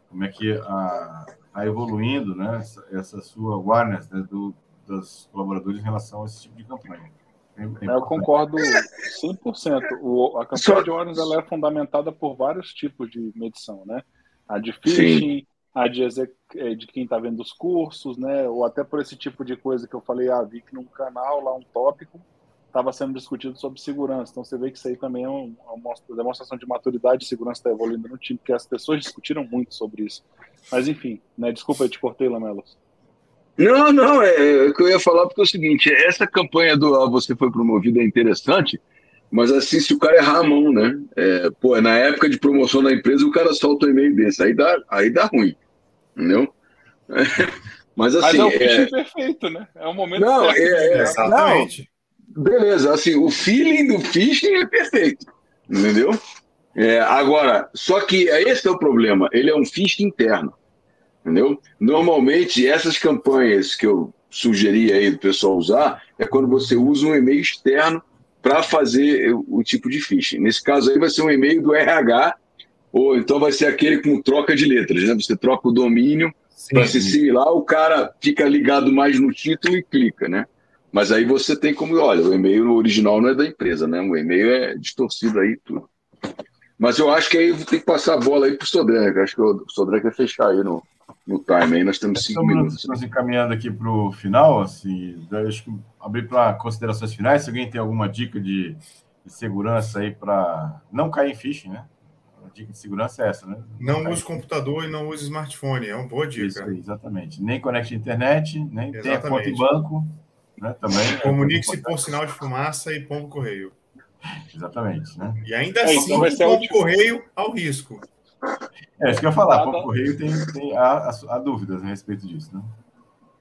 como é que a, a evoluindo, né, essa, essa sua awareness né, do, dos colaboradores em relação a esse tipo de campanha. É, é eu concordo 100%. O, a campanha de awareness ela é fundamentada por vários tipos de medição, né? A de phishing, Sim. a de, é, de quem está vendo os cursos, né? Ou até por esse tipo de coisa que eu falei, ah, vi que num canal lá, um tópico, estava sendo discutido sobre segurança. Então você vê que isso aí também é uma demonstração de maturidade e segurança está evoluindo no time, porque as pessoas discutiram muito sobre isso. Mas enfim, né? Desculpa, eu te cortei, Lamelos. Não, não, é, é, o que eu ia falar porque é o seguinte, essa campanha do ah, você foi promovido é interessante, mas assim, se o cara errar a mão, né? É, pô, na época de promoção da empresa, o cara solta um e-mail desse, aí dá, aí dá ruim, entendeu? É, mas assim. Mas é o phishing é... perfeito, né? É o momento não, certo. É, é, exatamente. Não, beleza, assim, o feeling do phishing é perfeito, entendeu? É, agora, só que esse é o problema, ele é um phishing interno entendeu? Normalmente, essas campanhas que eu sugeri aí do pessoal usar é quando você usa um e-mail externo para fazer o, tipo de phishing. Nesse caso aí vai ser um e-mail do RH, ou então vai ser aquele com troca de letras, né? Você troca o domínio para ser similar, o cara fica ligado mais no título e clica, né? Mas aí você tem como, olha, o e-mail original não é da empresa, né? O e-mail é distorcido aí tudo. Mas eu acho que aí tem que passar a bola aí pro Sodré, acho que o Sodré quer fechar aí no, no time aí, nós temos cinco Estamos minutos. Estamos encaminhando aqui para o final, assim, acho que abrir para considerações finais, se alguém tem alguma dica de, de segurança aí para não cair em phishing, né? A dica de segurança é essa, né? Não, não use computador e não use smartphone, é uma boa dica. Isso exatamente. Nem conecte a internet, nem tenha conta em banco, né? Também. Comunique-se por sinal de fumaça e pombo correio. Exatamente, né? E ainda é, assim, então pombo correio ao risco. É isso que eu ia falar. Dado... O Correio tem, tem há, há, dúvidas a respeito disso, né?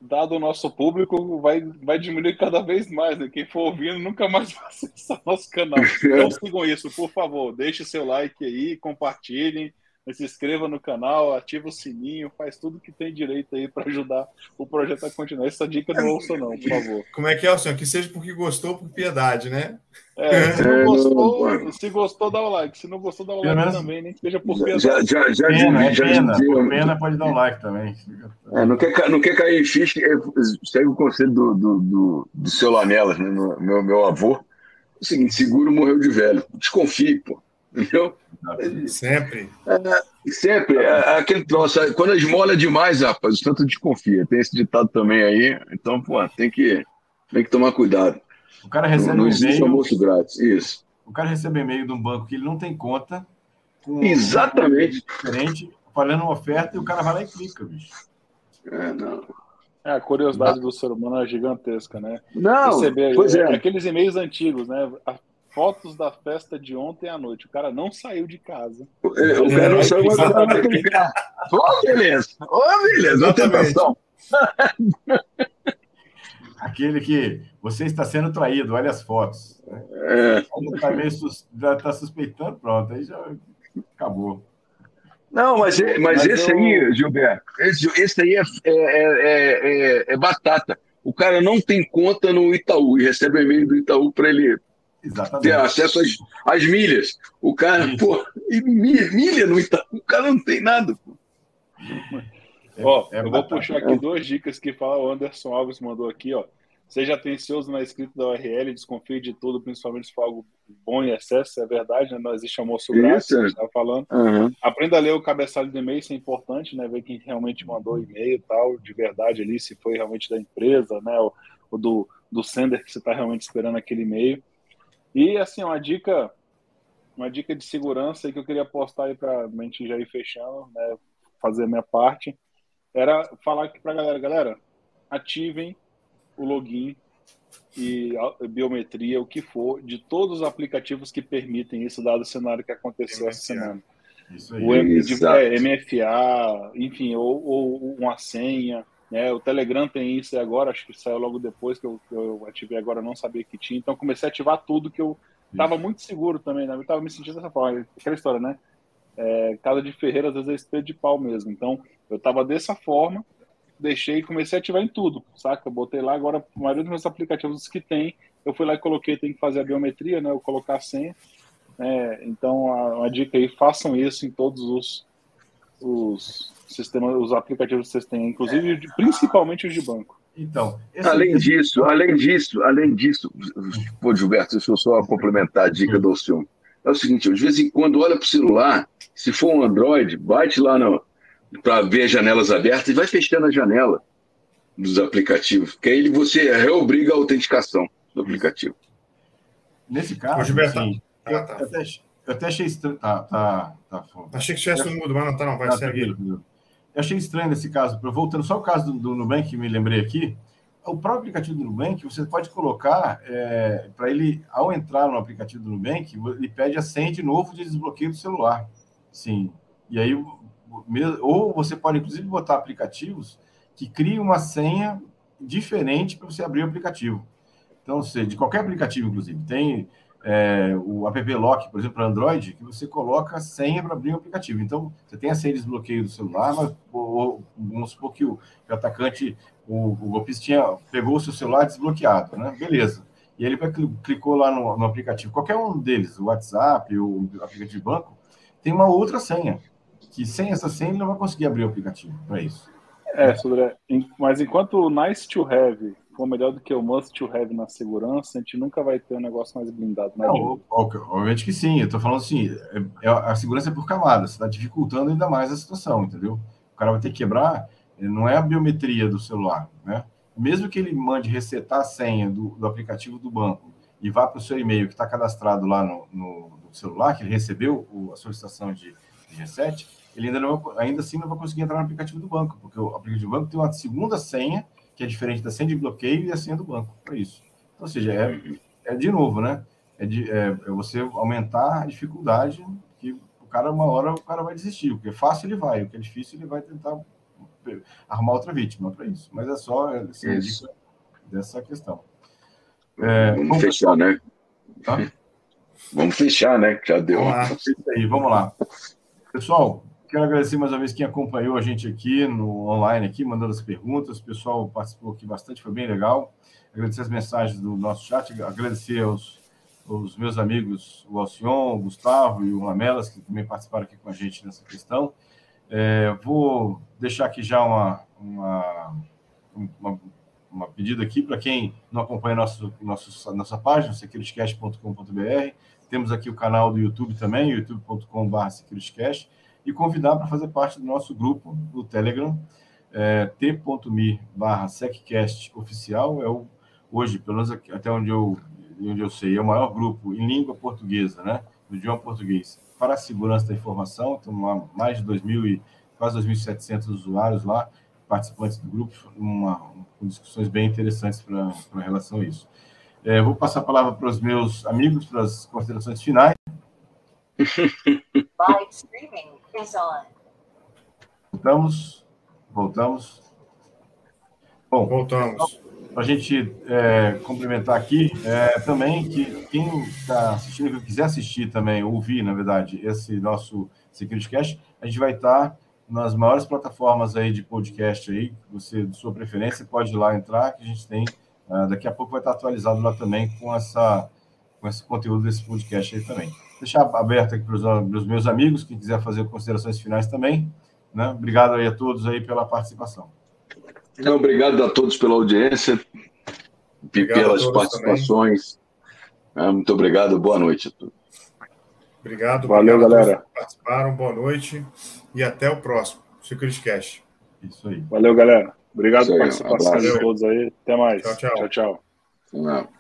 Dado o nosso público, vai, vai diminuir cada vez mais. Né? Quem for ouvindo nunca mais vai acessar nosso canal. Então sigam isso, por favor. Deixe seu like aí, compartilhem. Se inscreva no canal, ativa o sininho, faz tudo que tem direito aí para ajudar o projeto a continuar. Essa dica não ouça não, por favor. Como é que é, senhor? Que seja porque gostou, por piedade, né? É, se não gostou, se gostou, dá o like. Se não gostou, dá o like menos, também, nem que seja por piedade. Já, já, já, pena, já, é pena, por pena pode dar o um like também. É, não, quer, não quer cair em ficha, segue o conselho do, do, do, do seu Lamelas, né, meu, meu avô. É o seguinte, seguro morreu de velho. Desconfie, pô. Entendeu? Sempre. É, sempre. É, aquele troço. Quando esmola demais, rapaz, o tanto desconfia. Tem esse ditado também aí. Então, pô, tem que, tem que tomar cuidado. O cara recebe não, não existe um almoço grátis. Isso. O cara recebe e-mail de um banco que ele não tem conta. Exatamente. Diferente, falando uma oferta, e o cara vai lá e clica, bicho. É, não. É, a curiosidade do ser humano é gigantesca, né? Não, Receber, pois é. Aqueles e-mails antigos, né? Fotos da festa de ontem à noite. O cara não saiu de casa. É, o cara não saiu, mas. Ô, beleza. Ô, beleza. Atenção. Aquele que você está sendo traído, olha as fotos. É. Está meio sus, já está suspeitando, pronto, aí já acabou. Não, mas, mas, mas esse eu... aí, Gilberto, esse, esse aí é, é, é, é, batata. O cara não tem conta no Itaú e recebe e-mail do Itaú para ele Exatamente. ter acesso às, às milhas. O cara, Isso. pô, e milha, milha no Itaú, o cara não tem nada. Pô. É, ó, é eu vou puxar aqui duas dicas que fala, o Anderson Alves mandou aqui, ó. Seja atencioso na escrita da URL, desconfie de tudo, principalmente se for algo bom em excesso, é verdade, né? Não existe almoço grátis, a gente estava falando. Uhum. Aprenda a ler o cabeçalho do e-mail, isso é importante, né? Ver quem realmente mandou o e-mail e tal, de verdade ali, se foi realmente da empresa, né? O, o do, do sender que você está realmente esperando aquele e-mail. E assim, uma dica, uma dica de segurança que eu queria postar aí para a gente já ir fechando, né, fazer a minha parte, era falar aqui para a galera, galera, ativem o login e biometria, o que for, de todos os aplicativos que permitem isso, dado o cenário que aconteceu essa semana. Isso aí. O M, é, MFA, enfim, ou, ou, uma senha, né? O Telegram tem isso agora, acho que saiu logo depois que eu, que eu ativei agora, não sabia que tinha. Então comecei a ativar tudo que eu estava muito seguro também, né? Eu estava me sentindo dessa forma. Aquela história, né? É, casa de ferreira às vezes é de pau mesmo. Então eu estava dessa forma, deixei e comecei a ativar em tudo, saca? Eu botei lá agora, a maioria dos meus aplicativos que tem, eu fui lá e coloquei, tem que fazer a biometria, né? Eu colocar a senha. É, então, a, uma dica aí, façam isso em todos os, os sistema, os aplicativos que vocês têm, inclusive, é. principalmente os de banco. Então, além disso, além disso, além disso, pô, Gilberto, deixa eu só complementar a dica do Alcione. É o seguinte, de vez em quando olha para o celular, se for um Android, bate lá para ver as janelas abertas e vai fechando a janela dos aplicativos, porque aí você reobriga a autenticação do aplicativo. Nesse caso, Ô, Gilberto, assim, tá, tá. Até, eu até achei estranho. Tá, tá, tá, Achei que tivesse no mudo, mas não tá, não. Vai tá, seguir. Eu achei estranho nesse caso. Voltando só ao caso do, do Nubank, que me lembrei aqui, o próprio aplicativo do Nubank, você pode colocar, é, para ele, ao entrar no aplicativo do Nubank, ele pede a senha de novo de desbloqueio do celular. Sim. E aí, ou você pode, inclusive, botar aplicativos que criem uma senha diferente para você abrir o aplicativo. Então, seja, de qualquer aplicativo, inclusive. Tem é, o app Lock, por exemplo, para Android, que você coloca a senha para abrir o aplicativo. Então, você tem a senha de desbloqueio do celular, mas ou, vamos supor que o, que o atacante, o, o golpista tinha, pegou o seu celular desbloqueado, né? Beleza. E ele clicou lá no, no aplicativo, qualquer um deles, o WhatsApp, o aplicativo de banco, tem uma outra senha, que sem essa senha ele não vai conseguir abrir o aplicativo para isso. É, Sodré, mas enquanto o Nice to Have for melhor do que o must to have na segurança, a gente nunca vai ter um negócio mais blindado. Né? Não, obviamente que sim. Eu estou falando assim, é, é, a segurança é por camadas, está dificultando ainda mais a situação, entendeu? O cara vai ter que quebrar, não é a biometria do celular, né? Mesmo que ele mande resetar a senha do, do aplicativo do banco e vá para o seu e-mail que está cadastrado lá no, no, no, celular, que ele recebeu o, a solicitação de, de reset, ele ainda, não, ainda assim não vai conseguir entrar no aplicativo do banco, porque o aplicativo do banco tem uma segunda senha que é diferente da senha de bloqueio e a senha do banco, para isso. Então, ou seja, é, é de novo, né? É, de, é, é, você aumentar a dificuldade que o cara, uma hora, o cara vai desistir. O que é fácil, ele vai. O que é difícil, ele vai tentar arrumar outra vítima para isso. Mas é só assim, isso. dessa questão. É, vamos, vamos fechar, né? Tá? Vamos fechar, né? Já deu. Vamos lá. Aí, vamos lá. Pessoal, quero agradecer mais uma vez quem acompanhou a gente aqui no online, aqui, mandando as perguntas. O pessoal participou aqui bastante, foi bem legal. Agradecer as mensagens do nosso chat, agradecer aos, aos meus amigos, o Alcion, o Gustavo e o Lamelas, que também participaram aqui com a gente nessa questão. É, vou deixar aqui já uma, uma, uma, uma pedida aqui para quem não acompanha nosso, nosso, nossa página, securityscast.com.br. Temos aqui o canal do YouTube também, youtube.com.br securityscast, e convidar para fazer parte do nosso grupo do Telegram, é, t.me barra seccast oficial, é o, hoje, pelo menos até onde eu, onde eu sei, é o maior grupo em língua portuguesa, né, no idioma português, para a segurança da informação, lá mais de 2.000 e quase 2.700 usuários lá, participantes do grupo, uma, com discussões bem interessantes para relação a isso. É, vou passar a palavra para os meus amigos para as considerações finais. Live streaming is on. Voltamos. Voltamos. Bom, voltamos. Para a gente é, complementar aqui, é, também que quem está assistindo, que quiser assistir também, ouvir, na verdade, esse nosso Security Cash, a gente vai estar tá nas maiores plataformas aí de podcast aí, você, de sua preferência, pode ir lá entrar, que a gente tem, uh, daqui a pouco vai estar atualizado lá também com, essa, com esse conteúdo desse podcast aí também. Deixar aberto aqui para os meus amigos, que quiser fazer considerações finais também, né? Obrigado aí a todos aí pela participação. Então, obrigado a todos pela audiência e pelas participações. É, muito obrigado, boa noite a todos. Obrigado. Valeu, obrigado galera. participaram, boa noite e até o próximo. Secret Cash. Isso aí. Valeu, galera. Obrigado pela participação de todos aí. Até mais. Tchau, tchau. tchau, tchau.